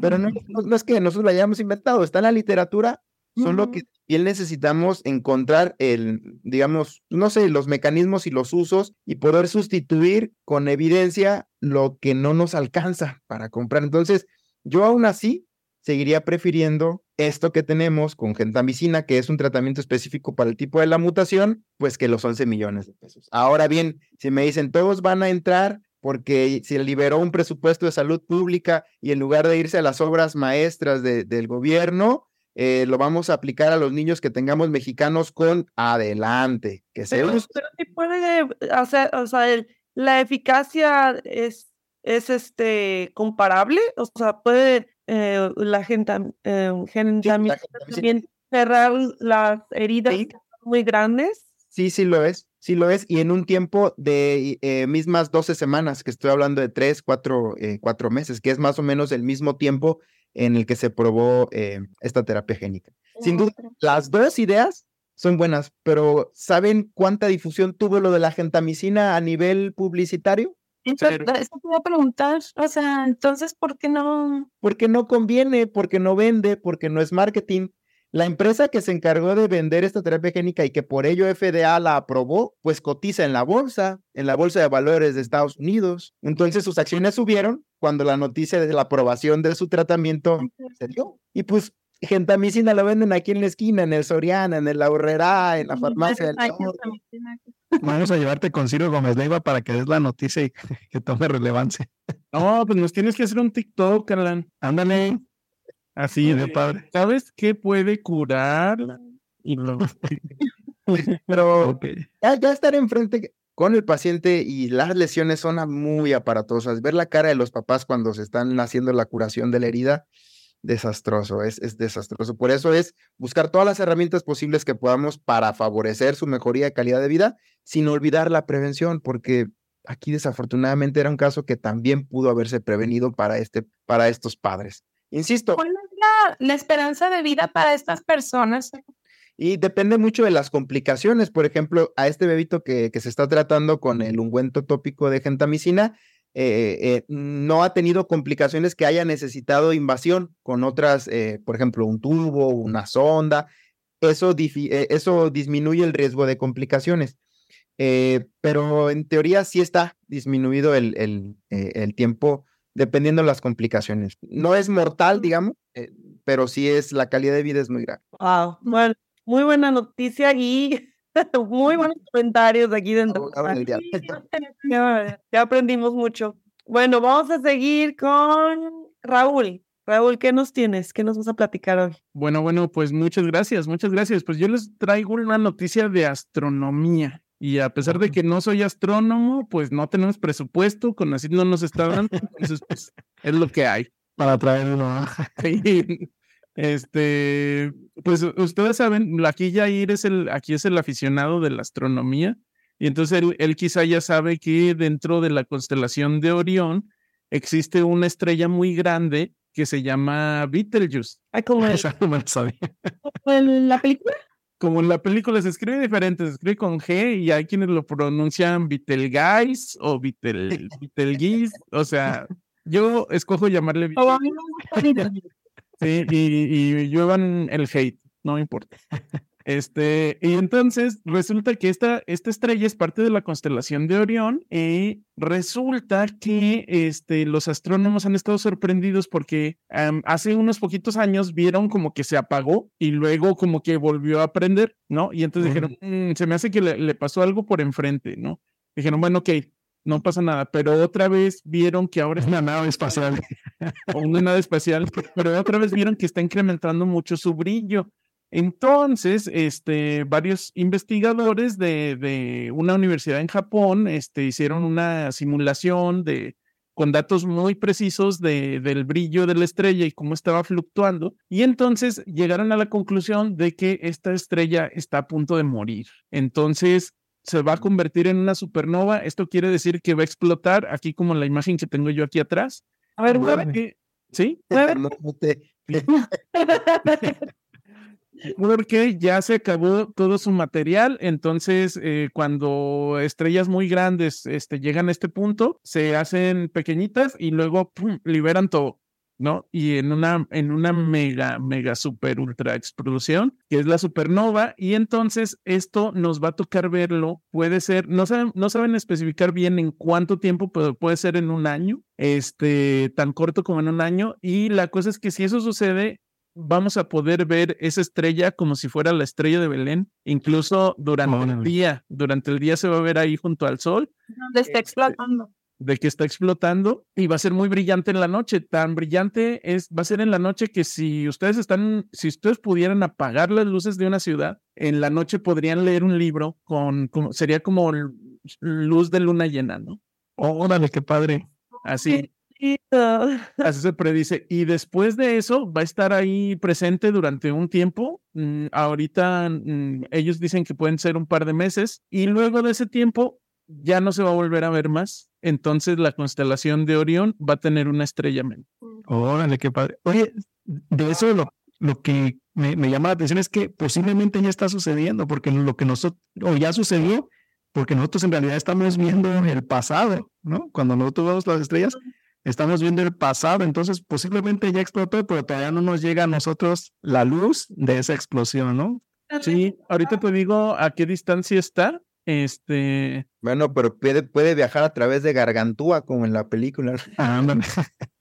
[SPEAKER 3] pero no, no es que nosotros la hayamos inventado, está en la literatura Solo que bien necesitamos encontrar el, digamos, no sé, los mecanismos y los usos y poder sustituir con evidencia lo que no nos alcanza para comprar. Entonces, yo aún así seguiría prefiriendo esto que tenemos con gentamicina, que es un tratamiento específico para el tipo de la mutación, pues que los 11 millones de pesos. Ahora bien, si me dicen todos van a entrar porque se liberó un presupuesto de salud pública y en lugar de irse a las obras maestras del gobierno, eh, lo vamos a aplicar a los niños que tengamos mexicanos con adelante, que se
[SPEAKER 1] Pero, pero puede hacer, o sea, el- la eficacia es, es este comparable, o sea, puede eh, la gente eh, gentamicina
[SPEAKER 3] gentamicina.
[SPEAKER 1] también cerrar las heridas
[SPEAKER 3] Sí.
[SPEAKER 1] muy grandes.
[SPEAKER 3] Sí, sí lo es, sí lo es, y en un tiempo de eh, mismas 12 semanas, que estoy hablando de 3, 4, cuatro meses, que es más o menos el mismo tiempo en el que se probó eh, esta terapia génica. Sin duda, las dos ideas son buenas, pero ¿saben cuánta difusión tuvo lo de la gentamicina a nivel publicitario?
[SPEAKER 2] Entonces, eso te iba a preguntar, o sea, entonces, ¿por qué no?
[SPEAKER 3] Porque no conviene, porque no vende, porque no es marketing. La empresa que se encargó de vender esta terapia génica y que por ello FDA la aprobó, pues cotiza en la bolsa, en la bolsa de valores de Estados Unidos. Entonces sus acciones subieron cuando la noticia de la aprobación de su tratamiento se dio. Y pues gentamicina la venden aquí en la esquina, en el Soriana, en el Aurrera, en la farmacia del.
[SPEAKER 4] Vamos a llevarte con Ciro Gómez Leiva para que des la noticia y que tome relevancia.
[SPEAKER 5] No, pues nos tienes que hacer un TikTok, Alan.
[SPEAKER 4] Ándale,
[SPEAKER 5] Así de
[SPEAKER 4] padre.
[SPEAKER 5] ¿Sabes qué puede curarla? Y lo-
[SPEAKER 3] Pero ya, ya estar enfrente con el paciente y las lesiones son muy aparatosas. Ver la cara de los papás cuando se están haciendo la curación de la herida, desastroso, es, es desastroso. Por eso es buscar todas las herramientas posibles que podamos para favorecer su mejoría de calidad de vida, sin olvidar la prevención, porque aquí desafortunadamente era un caso que también pudo haberse prevenido para, este, para estos padres. Insisto,
[SPEAKER 2] ¿Cuál es la, la esperanza de vida para estas personas?
[SPEAKER 3] Y depende mucho de las complicaciones. Por ejemplo, a este bebito que, que se está tratando con el ungüento tópico de gentamicina, eh, eh, no ha tenido complicaciones que haya necesitado invasión con otras, eh, por ejemplo, un tubo, una sonda. Eso, eso disminuye el riesgo de complicaciones. Pero en teoría sí está disminuido el, el, tiempo dependiendo de las complicaciones. No es mortal, digamos, pero sí es la calidad de vida es muy grave.
[SPEAKER 1] Wow, muy buena noticia y muy buenos comentarios aquí dentro. Ya, aprendimos mucho. Bueno, vamos a seguir con Raúl. Raúl, ¿qué nos tienes? ¿Qué nos vas a platicar hoy?
[SPEAKER 5] Bueno, bueno, pues muchas gracias, muchas gracias. Pues yo les traigo una noticia de astronomía. Y a pesar de que no soy astrónomo, pues no tenemos presupuesto, con así no nos está dando, entonces pues es lo que hay.
[SPEAKER 4] Para.
[SPEAKER 5] Sí. Este, pues ustedes saben, aquí Jair es el, aquí es el aficionado de la astronomía, y entonces él, él quizá ya sabe que dentro de la constelación de Orión existe una estrella muy grande que se llama Betelgeuse.
[SPEAKER 1] Ay, como
[SPEAKER 4] Esa no me lo sabía.
[SPEAKER 1] como en la película.
[SPEAKER 5] Como en la película se escribe diferente, se escribe con G y hay quienes lo pronuncian Betelgeuse o Betel, Betelgeuse, o sea, yo escojo llamarle
[SPEAKER 1] Como
[SPEAKER 5] Sí, y, y lluevan el hate, no me importa. Este, y entonces resulta que esta, esta estrella es parte de la constelación de Orión y resulta que este, los astrónomos han estado sorprendidos porque hace unos poquitos años vieron como que se apagó y luego como que volvió a prender, ¿no? Y entonces dijeron, "Mm, se me hace que le, le pasó algo por enfrente, ¿no? Dijeron, bueno, ok, no pasa nada, pero otra vez vieron que ahora
[SPEAKER 4] Es una nave espacial.
[SPEAKER 5] o una nave espacial, pero otra vez vieron que está incrementando mucho su brillo. Entonces, este, varios investigadores de, de una universidad en Japón este, hicieron una simulación de, con datos muy precisos de, del brillo de la estrella y cómo estaba fluctuando. Y entonces llegaron a la conclusión de que esta estrella está a punto de morir. Entonces se va a convertir en una supernova. Esto quiere decir que va a explotar, aquí como la imagen que tengo yo aquí atrás.
[SPEAKER 1] A ver, mueve.
[SPEAKER 5] Que- ¿Sí?
[SPEAKER 1] mueve.
[SPEAKER 3] No, no te-
[SPEAKER 5] Porque ya se acabó todo su material, entonces eh, cuando estrellas muy grandes este, llegan a este punto, se hacen pequeñitas y luego ¡pum! liberan todo. ¿No? Y en una, en una mega, mega super ultra explosión, que es la supernova, y entonces esto nos va a tocar verlo, puede ser, no saben, no saben especificar bien en cuánto tiempo, pero puede ser en un año, este, tan corto como en un año, y la cosa es que si eso sucede, vamos a poder ver esa estrella como si fuera la estrella de Belén, incluso durante el día, durante el día se va a ver ahí junto al sol.
[SPEAKER 2] Donde está
[SPEAKER 5] Este,
[SPEAKER 2] explotando.
[SPEAKER 5] De que está explotando y va a ser muy brillante en la noche. Tan brillante es, va a ser en la noche que si ustedes están, si ustedes pudieran apagar las luces de una ciudad, en la noche podrían leer un libro con, sería como luz de luna llena, ¿no?
[SPEAKER 4] Órale, qué padre.
[SPEAKER 5] Así, así se predice. Y después de eso va a estar ahí presente durante un tiempo. Mm, ahorita mm, ellos dicen que pueden ser un par de meses y luego de ese tiempo ya no se va a volver a ver más. Entonces la constelación de Orión va a tener una estrella menos.
[SPEAKER 4] Órale, qué padre. Oye, de eso lo, lo que me, me llama la atención es que posiblemente ya está sucediendo, porque lo que nosotros, o ya sucedió, porque nosotros en realidad estamos viendo el pasado, ¿no? Cuando nosotros vemos las estrellas, estamos viendo el pasado, entonces posiblemente ya explotó, pero todavía no nos llega a nosotros la luz de esa explosión, ¿no?
[SPEAKER 5] Sí, ahorita te digo a qué distancia está. Este,
[SPEAKER 3] Bueno, pero puede, puede viajar a través de Gargantúa, como en la película.
[SPEAKER 4] Ándale.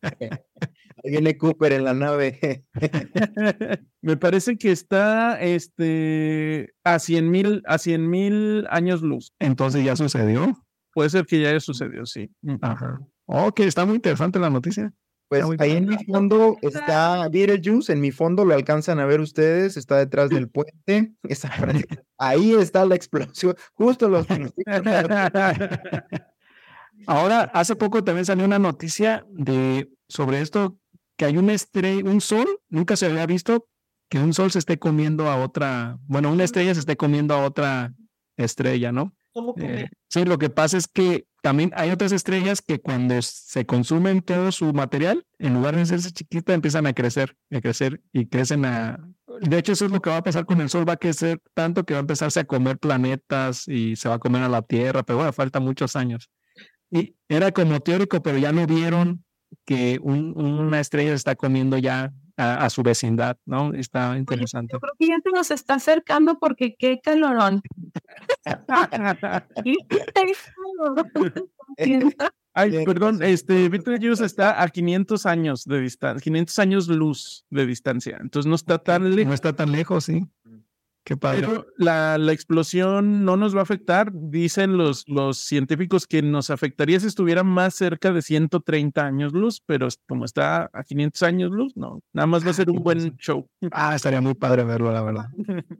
[SPEAKER 3] Ahí viene Cooper en la nave.
[SPEAKER 5] me parece que está este, a 100 mil a 100 mil años luz.
[SPEAKER 4] Entonces ya sucedió.
[SPEAKER 5] Puede ser que ya haya sucedido, sí. Mm.
[SPEAKER 4] Ajá. Ok, está muy interesante la noticia.
[SPEAKER 3] Pues
[SPEAKER 4] muy
[SPEAKER 3] ahí en mi fondo está Beetlejuice, en mi fondo lo alcanzan a ver ustedes, está detrás del puente. ahí está la explosión, justo los
[SPEAKER 4] Ahora, hace poco también salió una noticia de sobre esto que hay una estrella, un sol, nunca se había visto que un sol se esté comiendo a otra, bueno, una estrella se esté comiendo a otra estrella, ¿no?
[SPEAKER 1] ¿Cómo que
[SPEAKER 4] Eh, sí, lo que pasa es que también hay otras estrellas que cuando se consumen todo su material, en lugar de hacerse chiquita, empiezan a crecer, a crecer y crecen a... De hecho, eso es lo que va a pasar con el Sol, va a crecer tanto que va a empezarse a comer planetas y se va a comer a la Tierra, pero bueno, falta muchos años. Y era como teórico, pero ya no vieron que un- una estrella se está comiendo ya a, a su vecindad, ¿no? Está interesante.
[SPEAKER 2] Yo creo que ya se nos está acercando porque qué calorón. ¿Qué calorón?
[SPEAKER 5] Ay, perdón, este Betelgeuse está a 500 años de distancia, 500 años luz de distancia, entonces no está tan
[SPEAKER 4] No
[SPEAKER 5] lejos.
[SPEAKER 4] está tan lejos, sí. Qué padre.
[SPEAKER 5] Pero la, la explosión no nos va a afectar. Dicen los, los científicos que nos afectaría si estuviera más cerca de 130 años luz, pero como está a 500 años luz, no. Nada más va a ser un buen show.
[SPEAKER 4] Ah, estaría muy padre verlo, la verdad.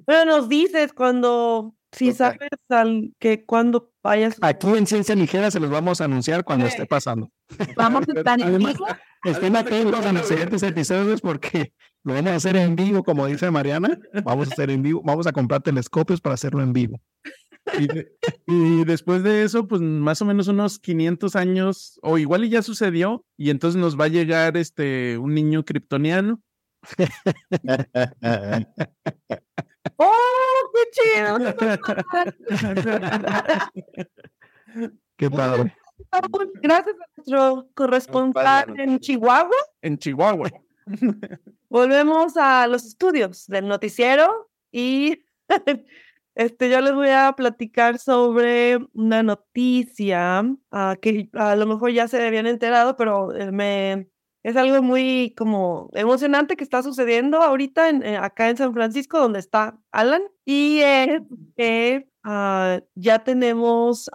[SPEAKER 1] Pero nos dices cuando, si sabes al, que cuando vayas.
[SPEAKER 4] Aquí en Ciencia Ligera se los vamos a anunciar cuando esté pasando.
[SPEAKER 2] Vamos a estar en vivo.
[SPEAKER 4] Estén atentos a los siguientes episodios porque lo vamos a hacer en vivo, como dice Mariana. Vamos a hacer en vivo, vamos a comprar telescopios para hacerlo en vivo.
[SPEAKER 5] Y, de- y después de eso, pues más o menos unos 500 años, o igual y ya sucedió, y entonces nos va a llegar este un niño kryptoniano.
[SPEAKER 1] ¡Oh, qué chido!
[SPEAKER 4] Qué padre.
[SPEAKER 1] Gracias a nuestro corresponsal en Chihuahua.
[SPEAKER 5] en Chihuahua.
[SPEAKER 1] Volvemos a los estudios del noticiero y este, yo les voy a platicar sobre una noticia ah, que a lo mejor ya se habían enterado, pero eh, me, es algo muy como emocionante que está sucediendo ahorita en, eh, acá en San Francisco, donde está Alan, y es que ah, ya tenemos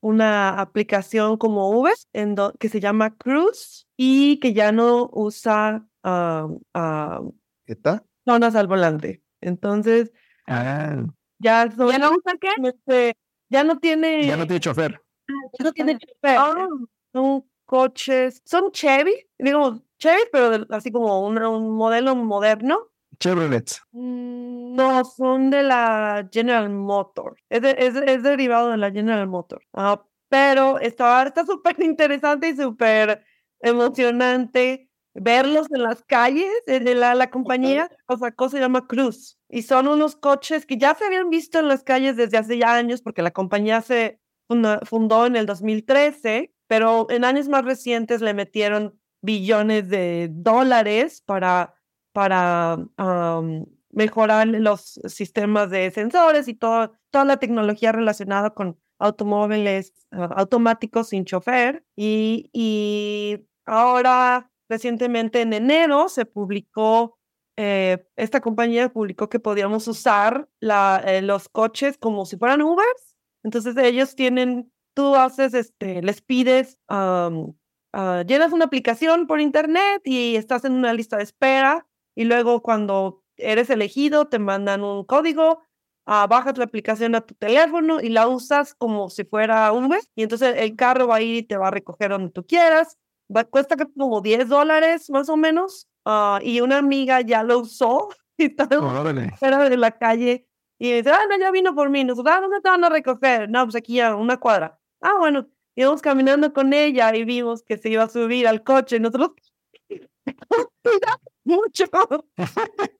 [SPEAKER 1] una aplicación como Uber en do- que se llama Cruise y que ya no usa am,
[SPEAKER 3] ¿Qué tal?
[SPEAKER 1] zonas al volante. Entonces,
[SPEAKER 4] Ah,
[SPEAKER 1] ya son-
[SPEAKER 2] ¿Ya no usa qué?
[SPEAKER 1] este, ya no tiene,
[SPEAKER 4] ya no tiene chofer.
[SPEAKER 1] ya no tiene chofer. Coches, son Chevy, digamos Chevy, pero así como un, un modelo moderno.
[SPEAKER 4] Chevrolet.
[SPEAKER 1] Mm, No, son de la General Motor. Es, de- es, es derivado de la General Motor. Ah, pero está está súper interesante y súper emocionante verlos en las calles. de la, la compañía o sacó se llama Cruz. Y son unos coches que ya se habían visto en las calles desde hace ya años porque la compañía se fundó en el 2013, pero en años más recientes le metieron billones de dólares para, para mejorar los sistemas de sensores y todo, toda la tecnología relacionada con automóviles ah, automáticos sin chofer. Y, y ahora, recientemente en enero, se publicó, eh, esta compañía publicó que podíamos usar la, eh, los coches como si fueran Ubers. Entonces ellos tienen, tú haces, este, les pides, ah, llenas una aplicación por internet y estás en una lista de espera y luego cuando eres elegido te mandan un código uh, bajas la aplicación a tu teléfono y la usas como si fuera un mes y entonces el carro va a ir y te va a recoger donde tú quieras. Va, cuesta como 10 dólares más o menos uh, y una amiga ya lo usó y está fuera de la calle y dice, ah, no, ya vino por mí. Nosotros, ah, ¿dónde te van a recoger? No, pues aquí a una cuadra. Ah, bueno, íbamos caminando con ella y vimos que se iba a subir al coche. Nosotros, mucho.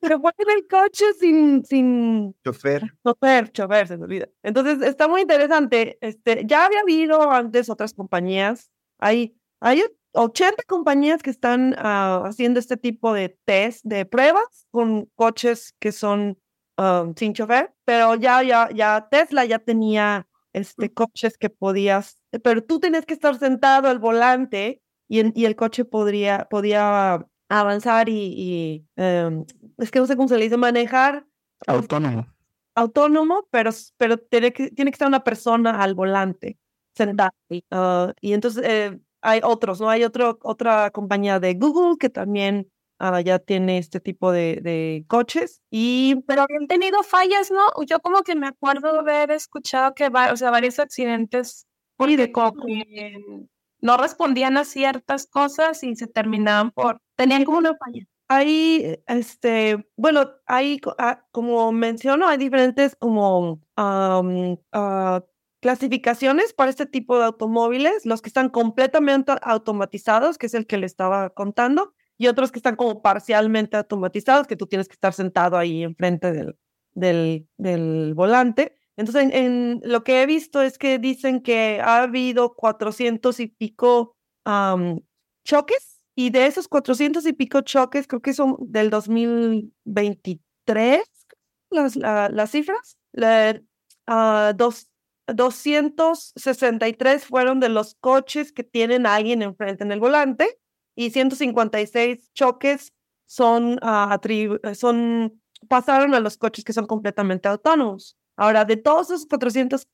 [SPEAKER 1] Se fue en el coche sin, sin
[SPEAKER 3] chofer.
[SPEAKER 1] Chofer, chofer, se me olvida. Entonces, está muy interesante. Este, ya había habido antes otras compañías. Hay, hay 80 compañías que están uh, haciendo este tipo de test, de pruebas con coches que son um, sin chofer, pero ya, ya, ya Tesla ya tenía este, coches que podías, pero tú tenías que estar sentado al volante y, y el coche podría, podía avanzar y, em, es que no sé cómo se le dice, manejar.
[SPEAKER 4] Autónomo.
[SPEAKER 1] Autónomo, pero, pero tiene, que, tiene que estar una persona al volante, sentada. Uh, y entonces eh, hay otros, ¿no? Hay otro, otra compañía de Google que también uh, ya tiene este tipo de, de, coches. Y,
[SPEAKER 2] pero habían tenido fallas, ¿no? Yo como que me acuerdo de haber escuchado que va, o sea, varios accidentes
[SPEAKER 1] y de
[SPEAKER 2] no respondían a ciertas cosas y se terminaban por, tenían como una falla.
[SPEAKER 1] Hay, este, bueno, hay, ah, como menciono, hay diferentes como ah, clasificaciones para este tipo de automóviles, los que están completamente automatizados, que es el que le estaba contando, y otros que están como parcialmente automatizados, que tú tienes que estar sentado ahí enfrente del, del, del volante. Entonces, en, lo que he visto es que dicen que ha habido 400 y pico choques y de esos 400 y pico choques, creo que son del 2023 las, las cifras. La, uh, dos, 263 fueron de los coches que tienen a alguien enfrente en el volante y 156 choques son, uh, son pasaron a los coches que son completamente autónomos. Ahora, de todos esos 400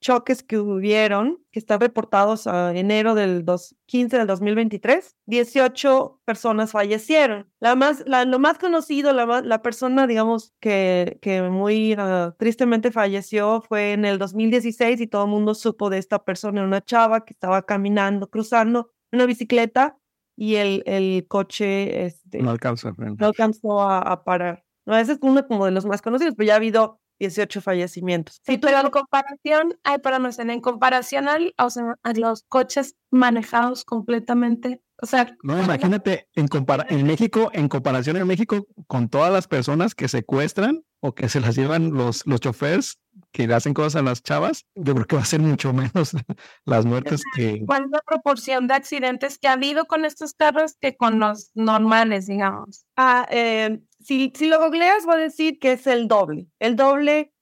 [SPEAKER 1] choques que hubieron, que están reportados a enero del 15 del 2023, 18 personas fallecieron. La más, la, lo más conocido, la, la persona, digamos, que, que muy ah, tristemente falleció fue en el 2016 y todo el mundo supo de esta persona, una chava que estaba caminando, cruzando una bicicleta y el, el coche este,
[SPEAKER 4] no alcanzó,
[SPEAKER 1] no alcanzó a parar. No, ese es uno como de los más conocidos, pero ya ha habido 18 fallecimientos.
[SPEAKER 2] Sí, pero en comparación, ay, no en comparación al, o sea, a los coches manejados completamente, o sea...
[SPEAKER 4] No, imagínate, en, en México, en comparación en México, con todas las personas que secuestran o que se las llevan los, los choferes que le hacen cosas a las chavas, yo creo que va a ser mucho menos las muertes que...
[SPEAKER 2] ¿Cuál es la proporción de accidentes que ha habido con estos carros que con los normales, digamos?
[SPEAKER 1] Ah, eh, si, si lo googleas, voy a decir que es el doble. El doble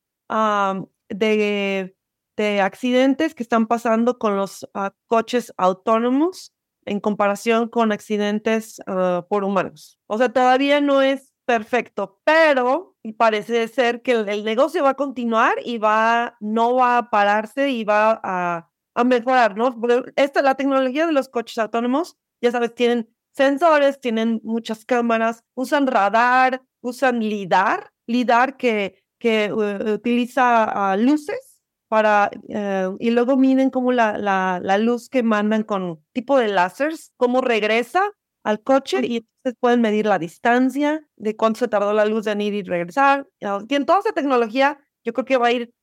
[SPEAKER 1] de, de accidentes que están pasando con los ah, coches autónomos en comparación con accidentes ah, por humanos. O sea, todavía no es perfecto, pero parece ser que el, negocio va a continuar y va, no va a pararse y va a, a mejorar, ¿no? esta, la tecnología de los coches autónomos, ya sabes, tienen sensores, tienen muchas cámaras, usan radar, usan LIDAR, LIDAR que, que utiliza luces para, eh, y luego miden como la, la, la, luz que mandan con tipo de láseres, cómo regresa al coche y entonces pueden medir la distancia, de cuánto se tardó la luz en ir y regresar. en toda esa tecnología yo creo que va a ir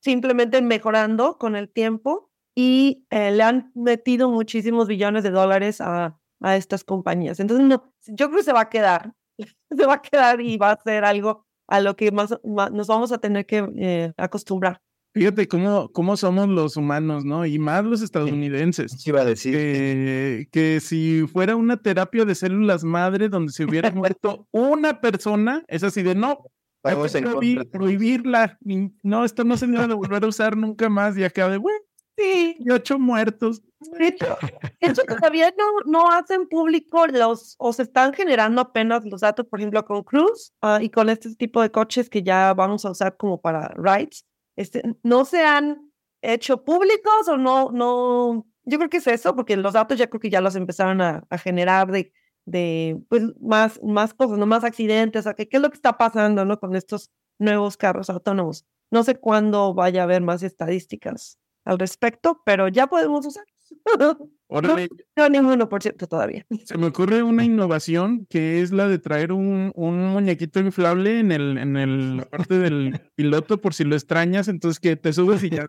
[SPEAKER 1] simplemente mejorando con el tiempo y eh, le han metido muchísimos billones de dólares a, a estas compañías. Entonces, no, yo creo que se va a quedar, se va a quedar y va a ser algo a lo que más, nos vamos a tener que eh, acostumbrar.
[SPEAKER 5] Fíjate cómo, cómo somos los humanos, ¿no? Y más los estadounidenses.
[SPEAKER 3] Sí, iba a decir.
[SPEAKER 5] Que, que si fuera una terapia de células madre donde se hubiera muerto una persona, es así de no,
[SPEAKER 3] Vamos en
[SPEAKER 5] prohibir- prohibirla. No, esto no se debe de volver a usar nunca más. Y acá de, bueno, sí, y ocho muertos.
[SPEAKER 1] De hecho, hecho, todavía no, no hacen público los, o se están generando apenas los datos, por ejemplo, con Cruise ah, y con este tipo de coches que ya vamos a usar como para rides. Este, no se han hecho públicos o no, no, yo creo que es eso, porque los datos ya creo que ya los empezaron a, a generar de, de, pues, más, más cosas, no más accidentes, o que, qué es lo que está pasando, ¿no? Con estos nuevos carros autónomos. No sé cuándo vaya a haber más estadísticas al respecto, pero ya podemos usar.
[SPEAKER 5] Órale,
[SPEAKER 1] No, ninguno, por cierto, todavía.
[SPEAKER 5] se me ocurre una innovación que es la de traer un, un muñequito inflable en el, en el, la parte del piloto por si lo extrañas, entonces que te subes y ya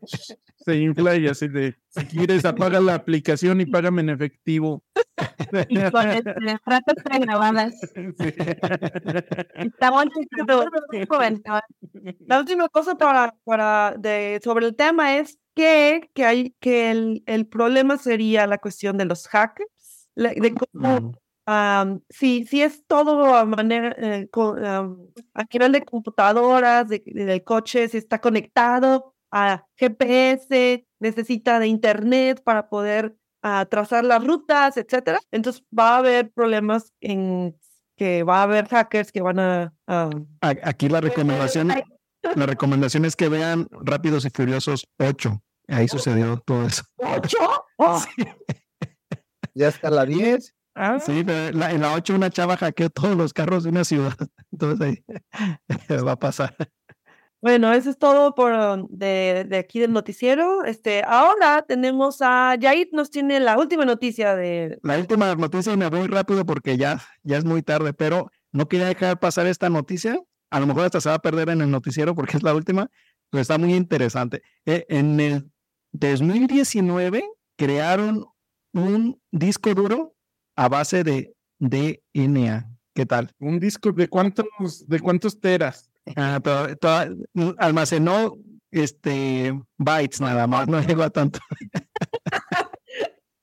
[SPEAKER 5] se infla y así de, si quieres apaga la aplicación y págame en efectivo.
[SPEAKER 2] Y con este, las frases pregrabadas.
[SPEAKER 5] Sí.
[SPEAKER 2] Estamos.
[SPEAKER 1] La última cosa para, para de, sobre el tema es que, que, hay, que el, el problema sería la cuestión de los hackers, de cómo,
[SPEAKER 4] Mm.
[SPEAKER 1] am, si, si es todo a manera, eh, co- am, a nivel de computadoras, de, de- del coche, si está conectado a GPS, necesita de internet para poder ah, trazar las rutas, etcétera. Entonces va a haber problemas en que va a haber hackers que van a, A-
[SPEAKER 4] Aquí la recomendación, la recomendación es que vean Rápidos y Furiosos 8. Ahí sucedió todo eso.
[SPEAKER 1] ¿Ocho? Oh,
[SPEAKER 3] Ya está la 10.
[SPEAKER 5] Ah,
[SPEAKER 4] Sí, pero la- en la 8 una chava hackeó todos los carros de una ciudad. Entonces ahí va a pasar.
[SPEAKER 1] Bueno, eso es todo por um, de, de aquí del noticiero. Este, ahora tenemos a Yair, nos tiene la última noticia de.
[SPEAKER 4] La última noticia y me voy rápido porque ya, ya es muy tarde, pero no quería dejar pasar esta noticia. A lo mejor hasta se va a perder en el noticiero porque es la última, pero está muy interesante. Eh, en el 2019 crearon un disco duro a base de DNA. ¿Qué tal?
[SPEAKER 5] un disco de cuántos, de cuántos teras.
[SPEAKER 4] Ah, almacenó este bytes nada más, no llegó a tanto.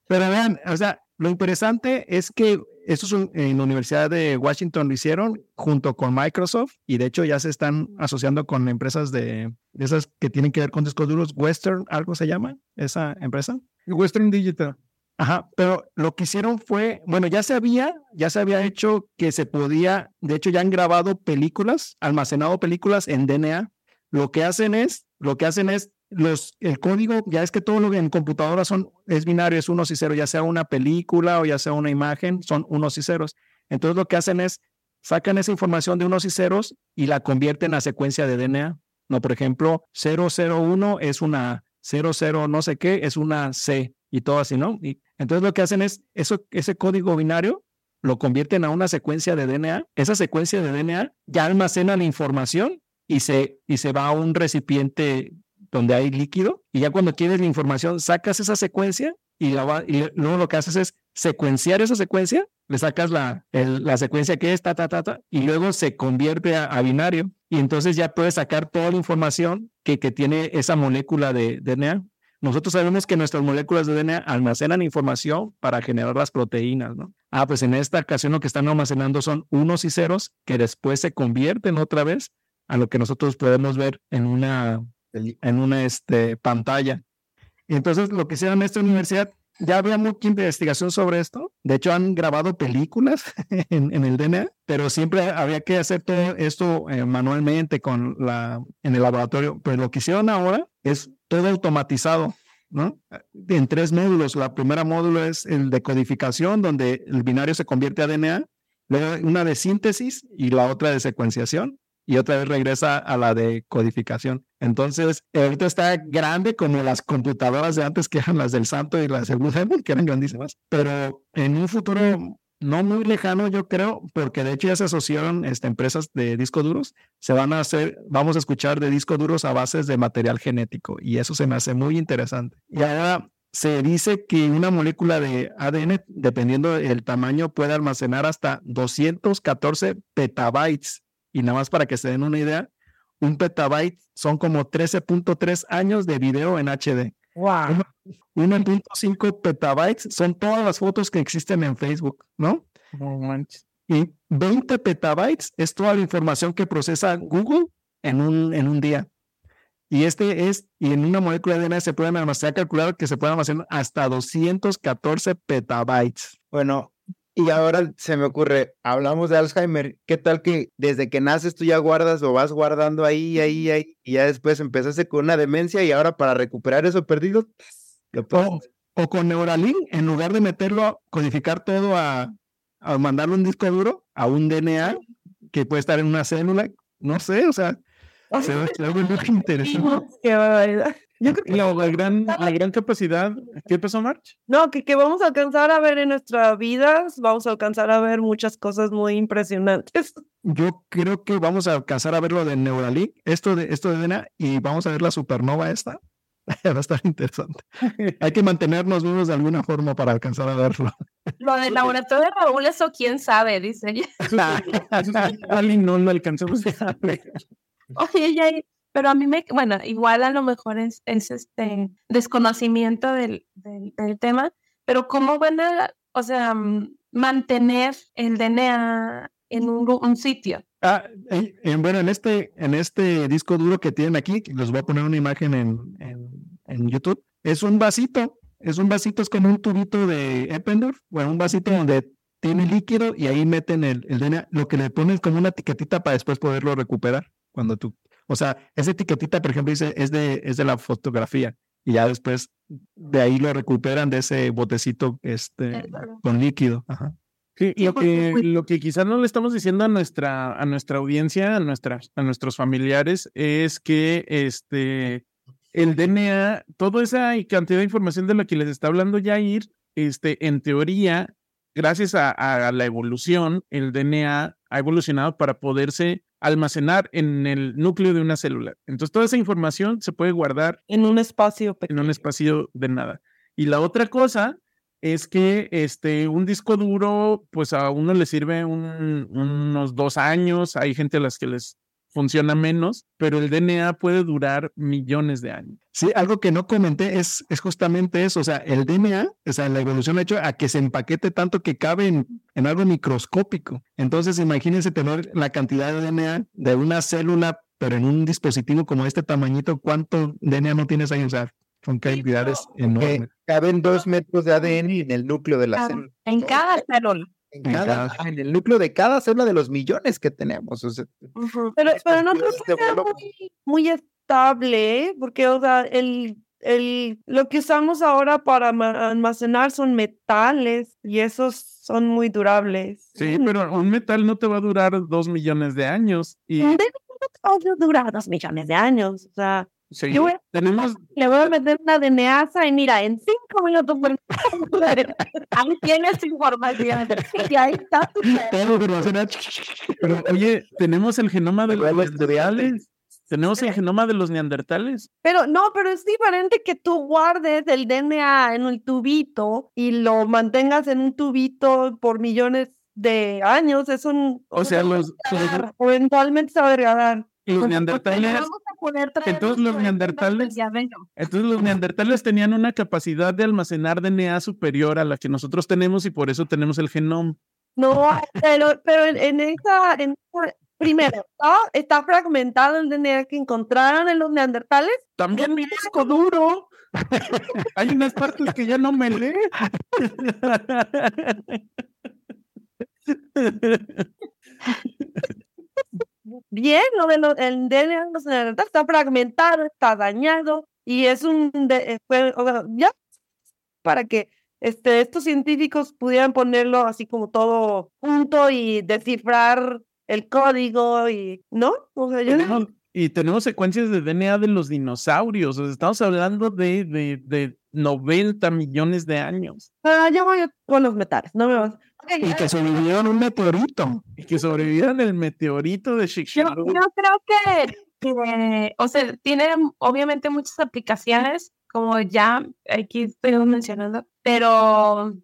[SPEAKER 4] Pero vean, o sea, lo interesante es que esto es un- en la Universidad de Washington lo hicieron junto con Microsoft y de hecho ya se están asociando con empresas de, de esas que tienen que ver con discos duros. Western, algo se llama esa empresa.
[SPEAKER 5] Western Digital.
[SPEAKER 4] Ajá, pero lo que hicieron fue, bueno, ya se había, ya se había hecho que se podía, de hecho ya han grabado películas, almacenado películas en DNA. Lo que hacen es, lo que hacen es los, el código, ya es que todo lo que en computadora son, es binario, es unos y ceros, ya sea una película o ya sea una imagen, son unos y ceros. Entonces lo que hacen es, sacan esa información de unos y ceros y la convierten a secuencia de DNA. No, por ejemplo, 001 es una 00 no sé qué, es una C y todo así, ¿no? Y entonces lo que hacen es eso, ese código binario lo convierten a una secuencia de DNA. Esa secuencia de DNA ya almacena la información y se, y se va a un recipiente donde hay líquido y ya cuando quieres la información sacas esa secuencia y, la va- y luego lo que haces es secuenciar esa secuencia, le sacas la, la secuencia que es ta, ta, ta, ta, y luego se convierte a, binario y entonces ya puedes sacar toda la información que, que tiene esa molécula de DNA. Nosotros sabemos que nuestras moléculas de DNA almacenan información para generar las proteínas, ¿no? Ah, pues en esta ocasión lo que están almacenando son unos y ceros que después se convierten otra vez a lo que nosotros podemos ver en una, en una este, pantalla. Y entonces lo que hicieron en esta universidad, ya había mucha investigación sobre esto. De hecho, han grabado películas en, el DNA, pero siempre había que hacer todo esto eh, manualmente con la, en el laboratorio. Pero lo que hicieron ahora es todo automatizado, ¿no? En tres módulos. La primera módulo es el de codificación, donde el binario se convierte a DNA, luego una de síntesis y la otra de secuenciación y otra vez regresa a la de codificación. Entonces, ahorita está grande como las computadoras de antes, que eran las del Santo y las del Blue Demon, que eran grandísimas, pero en un futuro no muy lejano, yo creo, porque de hecho ya se asociaron este, empresas de discos duros, se van a hacer, vamos a escuchar de discos duros a bases de material genético, y eso se me hace muy interesante. Y ahora se dice que una molécula de ADN, dependiendo del tamaño, puede almacenar hasta 214 petabytes. Y nada más para que se den una idea, un petabyte son como 13.3 años de video en HD.
[SPEAKER 1] Wow.
[SPEAKER 4] 1.5 petabytes son todas las fotos que existen en Facebook, ¿no?
[SPEAKER 5] No manches.
[SPEAKER 4] Y 20 petabytes es toda la información que procesa Google en un, en un día. Y este es, y en una molécula de DNA se pueden almacenar, calcular que se pueden almacenar hasta 214 petabytes.
[SPEAKER 3] Bueno, y ahora se me ocurre, hablamos de Alzheimer, ¿qué tal que desde que naces tú ya guardas o vas guardando ahí, ahí, ahí, y ya después empezaste con una demencia y ahora para recuperar eso perdido, lo
[SPEAKER 4] O, o con Neuralink, en lugar de meterlo, codificar todo a, a mandarlo un disco duro, a un DNA que puede estar en una célula, no sé, o sea, se ve, se ve muy interesante.
[SPEAKER 1] Qué barbaridad. Yo creo que
[SPEAKER 5] la, la gran, la gran capacidad. ¿Qué pasó, March?
[SPEAKER 1] no, que, que vamos a alcanzar a ver en nuestras vidas, vamos a alcanzar a ver muchas cosas muy impresionantes.
[SPEAKER 4] Yo creo que vamos a alcanzar a ver lo de Neuralink, esto de, esto de DNA, y vamos a ver la supernova esta. Va a estar interesante. Hay que mantenernos vivos de alguna forma para alcanzar a verlo.
[SPEAKER 2] Lo del laboratorio de Raúl, eso quién sabe, dice ella.
[SPEAKER 5] Eso sí, Ali no lo alcanzamos a ver.
[SPEAKER 2] Oye, ya, pero a mí me, bueno, igual a lo mejor es, es este desconocimiento del, del, del tema, pero cómo van a, o sea, mm, mantener el DNA en un, sitio.
[SPEAKER 4] Ah, bueno, en este, en este disco duro que tienen aquí, les voy a poner una imagen en, en, en YouTube, es un vasito, es un vasito, es como un tubito de Eppendorf, bueno, un vasito donde tiene líquido y ahí meten el, el DNA, lo que le ponen como una etiquetita para después poderlo recuperar cuando tú, o sea, esa etiquetita, por ejemplo, dice, es de, es de la fotografía y ya después de ahí lo recuperan de ese botecito este, con líquido. Ajá.
[SPEAKER 5] Sí, lo que, lo que quizás no le estamos diciendo a nuestra, a nuestra audiencia, a, nuestras, a nuestros familiares, es que este, el DNA, toda esa cantidad de información de la que les está hablando Jair, este, en teoría, gracias a, a la evolución, el DNA ha evolucionado para poderse almacenar en el núcleo de una célula. Entonces, toda esa información se puede guardar
[SPEAKER 1] En un espacio
[SPEAKER 5] en
[SPEAKER 1] pequeño.
[SPEAKER 5] un espacio de nada. Y la otra cosa es que este, un disco duro, pues a uno le sirve un- unos dos años, hay gente a las que les funciona menos, pero el DNA puede durar millones de años.
[SPEAKER 4] Sí, algo que no comenté es, es justamente eso, o sea, el DNA, o sea, la evolución ha hecho a que se empaquete tanto que cabe en, en algo microscópico. Entonces, imagínense tener la cantidad de DNA de una célula, pero en un dispositivo como este tamañito, ¿cuánto DNA no tienes ahí? O sea, son cantidades enormes.
[SPEAKER 3] caben dos metros de ADN en el núcleo de la célula.
[SPEAKER 2] En cada célula.
[SPEAKER 3] En,
[SPEAKER 4] En
[SPEAKER 3] cada-
[SPEAKER 4] cada-
[SPEAKER 3] ah, en el núcleo de cada célula de los millones que tenemos. o sea,
[SPEAKER 2] Ujú.
[SPEAKER 1] Pero, pero no creo que
[SPEAKER 3] te
[SPEAKER 1] sea muy, muy estable, porque, o sea, el, el, lo que usamos ahora para ma- almacenar son metales y esos son muy durables.
[SPEAKER 5] Sí, pero un metal no te va a durar dos millones de años. Y
[SPEAKER 1] Un DNA no dura dos millones de años. O sea,
[SPEAKER 5] sí,
[SPEAKER 1] yo voy a-
[SPEAKER 5] tenemos,
[SPEAKER 1] le voy a meter una DNAsa y mira, en cinco minutos. pues,
[SPEAKER 2] Ahí tienes información.
[SPEAKER 1] y ahí está tu
[SPEAKER 4] era-
[SPEAKER 5] pero oye, tenemos el genoma de los neandertales. Tenemos el genoma de los neandertales.
[SPEAKER 1] Pero no, pero es diferente que tú guardes el DNA en un tubito y lo mantengas en un tubito por millones de años. Eso n-
[SPEAKER 5] O sea, los,
[SPEAKER 1] eventualmente se va a degradar.
[SPEAKER 5] los neandertales
[SPEAKER 2] Vamos poder traer
[SPEAKER 5] entonces los neandertales-. Entonces los neandertales tenían una capacidad de almacenar DNA superior a la que nosotros tenemos y por eso tenemos el genoma.
[SPEAKER 1] No, pero, pero en, esa, en primero, ¿no? está fragmentado el DNA que encontraron en los neandertales.
[SPEAKER 5] También mi disco duro. Hay unas partes que ya no me lee.
[SPEAKER 1] Lo de el DNA neandertales está fragmentado, está dañado y es un, de- eh, fue- ya para que este, estos científicos pudieran ponerlo así como todo junto y descifrar el código y, ¿no? O sea, yo
[SPEAKER 5] y tenemos secuencias de DNA de los dinosaurios. O sea, estamos hablando de, de, de 90 millones de años
[SPEAKER 1] Ah, yo voy con los metales, no me vas.
[SPEAKER 4] Y que sobrevivieron un meteorito.
[SPEAKER 5] y que sobrevivieron el meteorito de
[SPEAKER 2] Yo,
[SPEAKER 5] Chicxulub.
[SPEAKER 2] yo creo que, que, o sea, tiene obviamente muchas aplicaciones, como ya aquí estoy mencionando, pero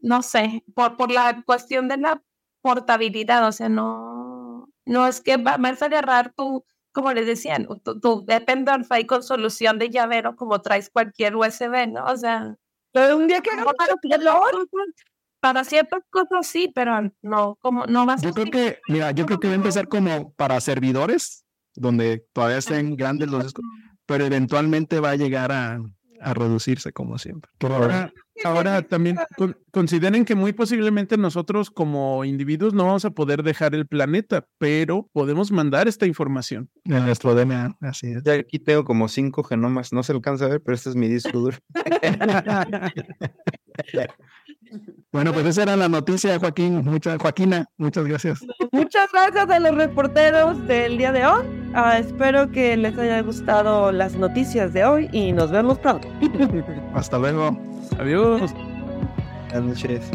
[SPEAKER 2] no sé, por, por la cuestión de la portabilidad, o sea, no, no es que va, vas a agarrar tu, como les decían, tu, tu Pendrive con solución de llavero como traes cualquier USB, ¿no? O sea,
[SPEAKER 1] Pero un día que
[SPEAKER 2] no, para, ciertas cosas sí, pero no, como no
[SPEAKER 4] Yo
[SPEAKER 2] a
[SPEAKER 4] creo que, mira, yo creo que va a empezar como para servidores, donde todavía estén grandes los discos, pero eventualmente va a llegar a, a reducirse como siempre. Por ahora.
[SPEAKER 5] Ahora, ahora también con- consideren que muy posiblemente nosotros como individuos no vamos a poder dejar el planeta, pero podemos mandar esta información.
[SPEAKER 4] En nuestro DNA, así es.
[SPEAKER 3] Ya aquí tengo como cinco genomas, no se alcanza a ver, pero este es mi disco duro.
[SPEAKER 4] Bueno, pues esa era la noticia, Joaquín. Muchas, Joaquina, muchas gracias.
[SPEAKER 1] Muchas gracias a los reporteros del día de hoy. Ah, espero que les haya gustado las noticias de hoy y nos vemos pronto.
[SPEAKER 4] Hasta luego.
[SPEAKER 5] Adiós.
[SPEAKER 3] Buenas noches.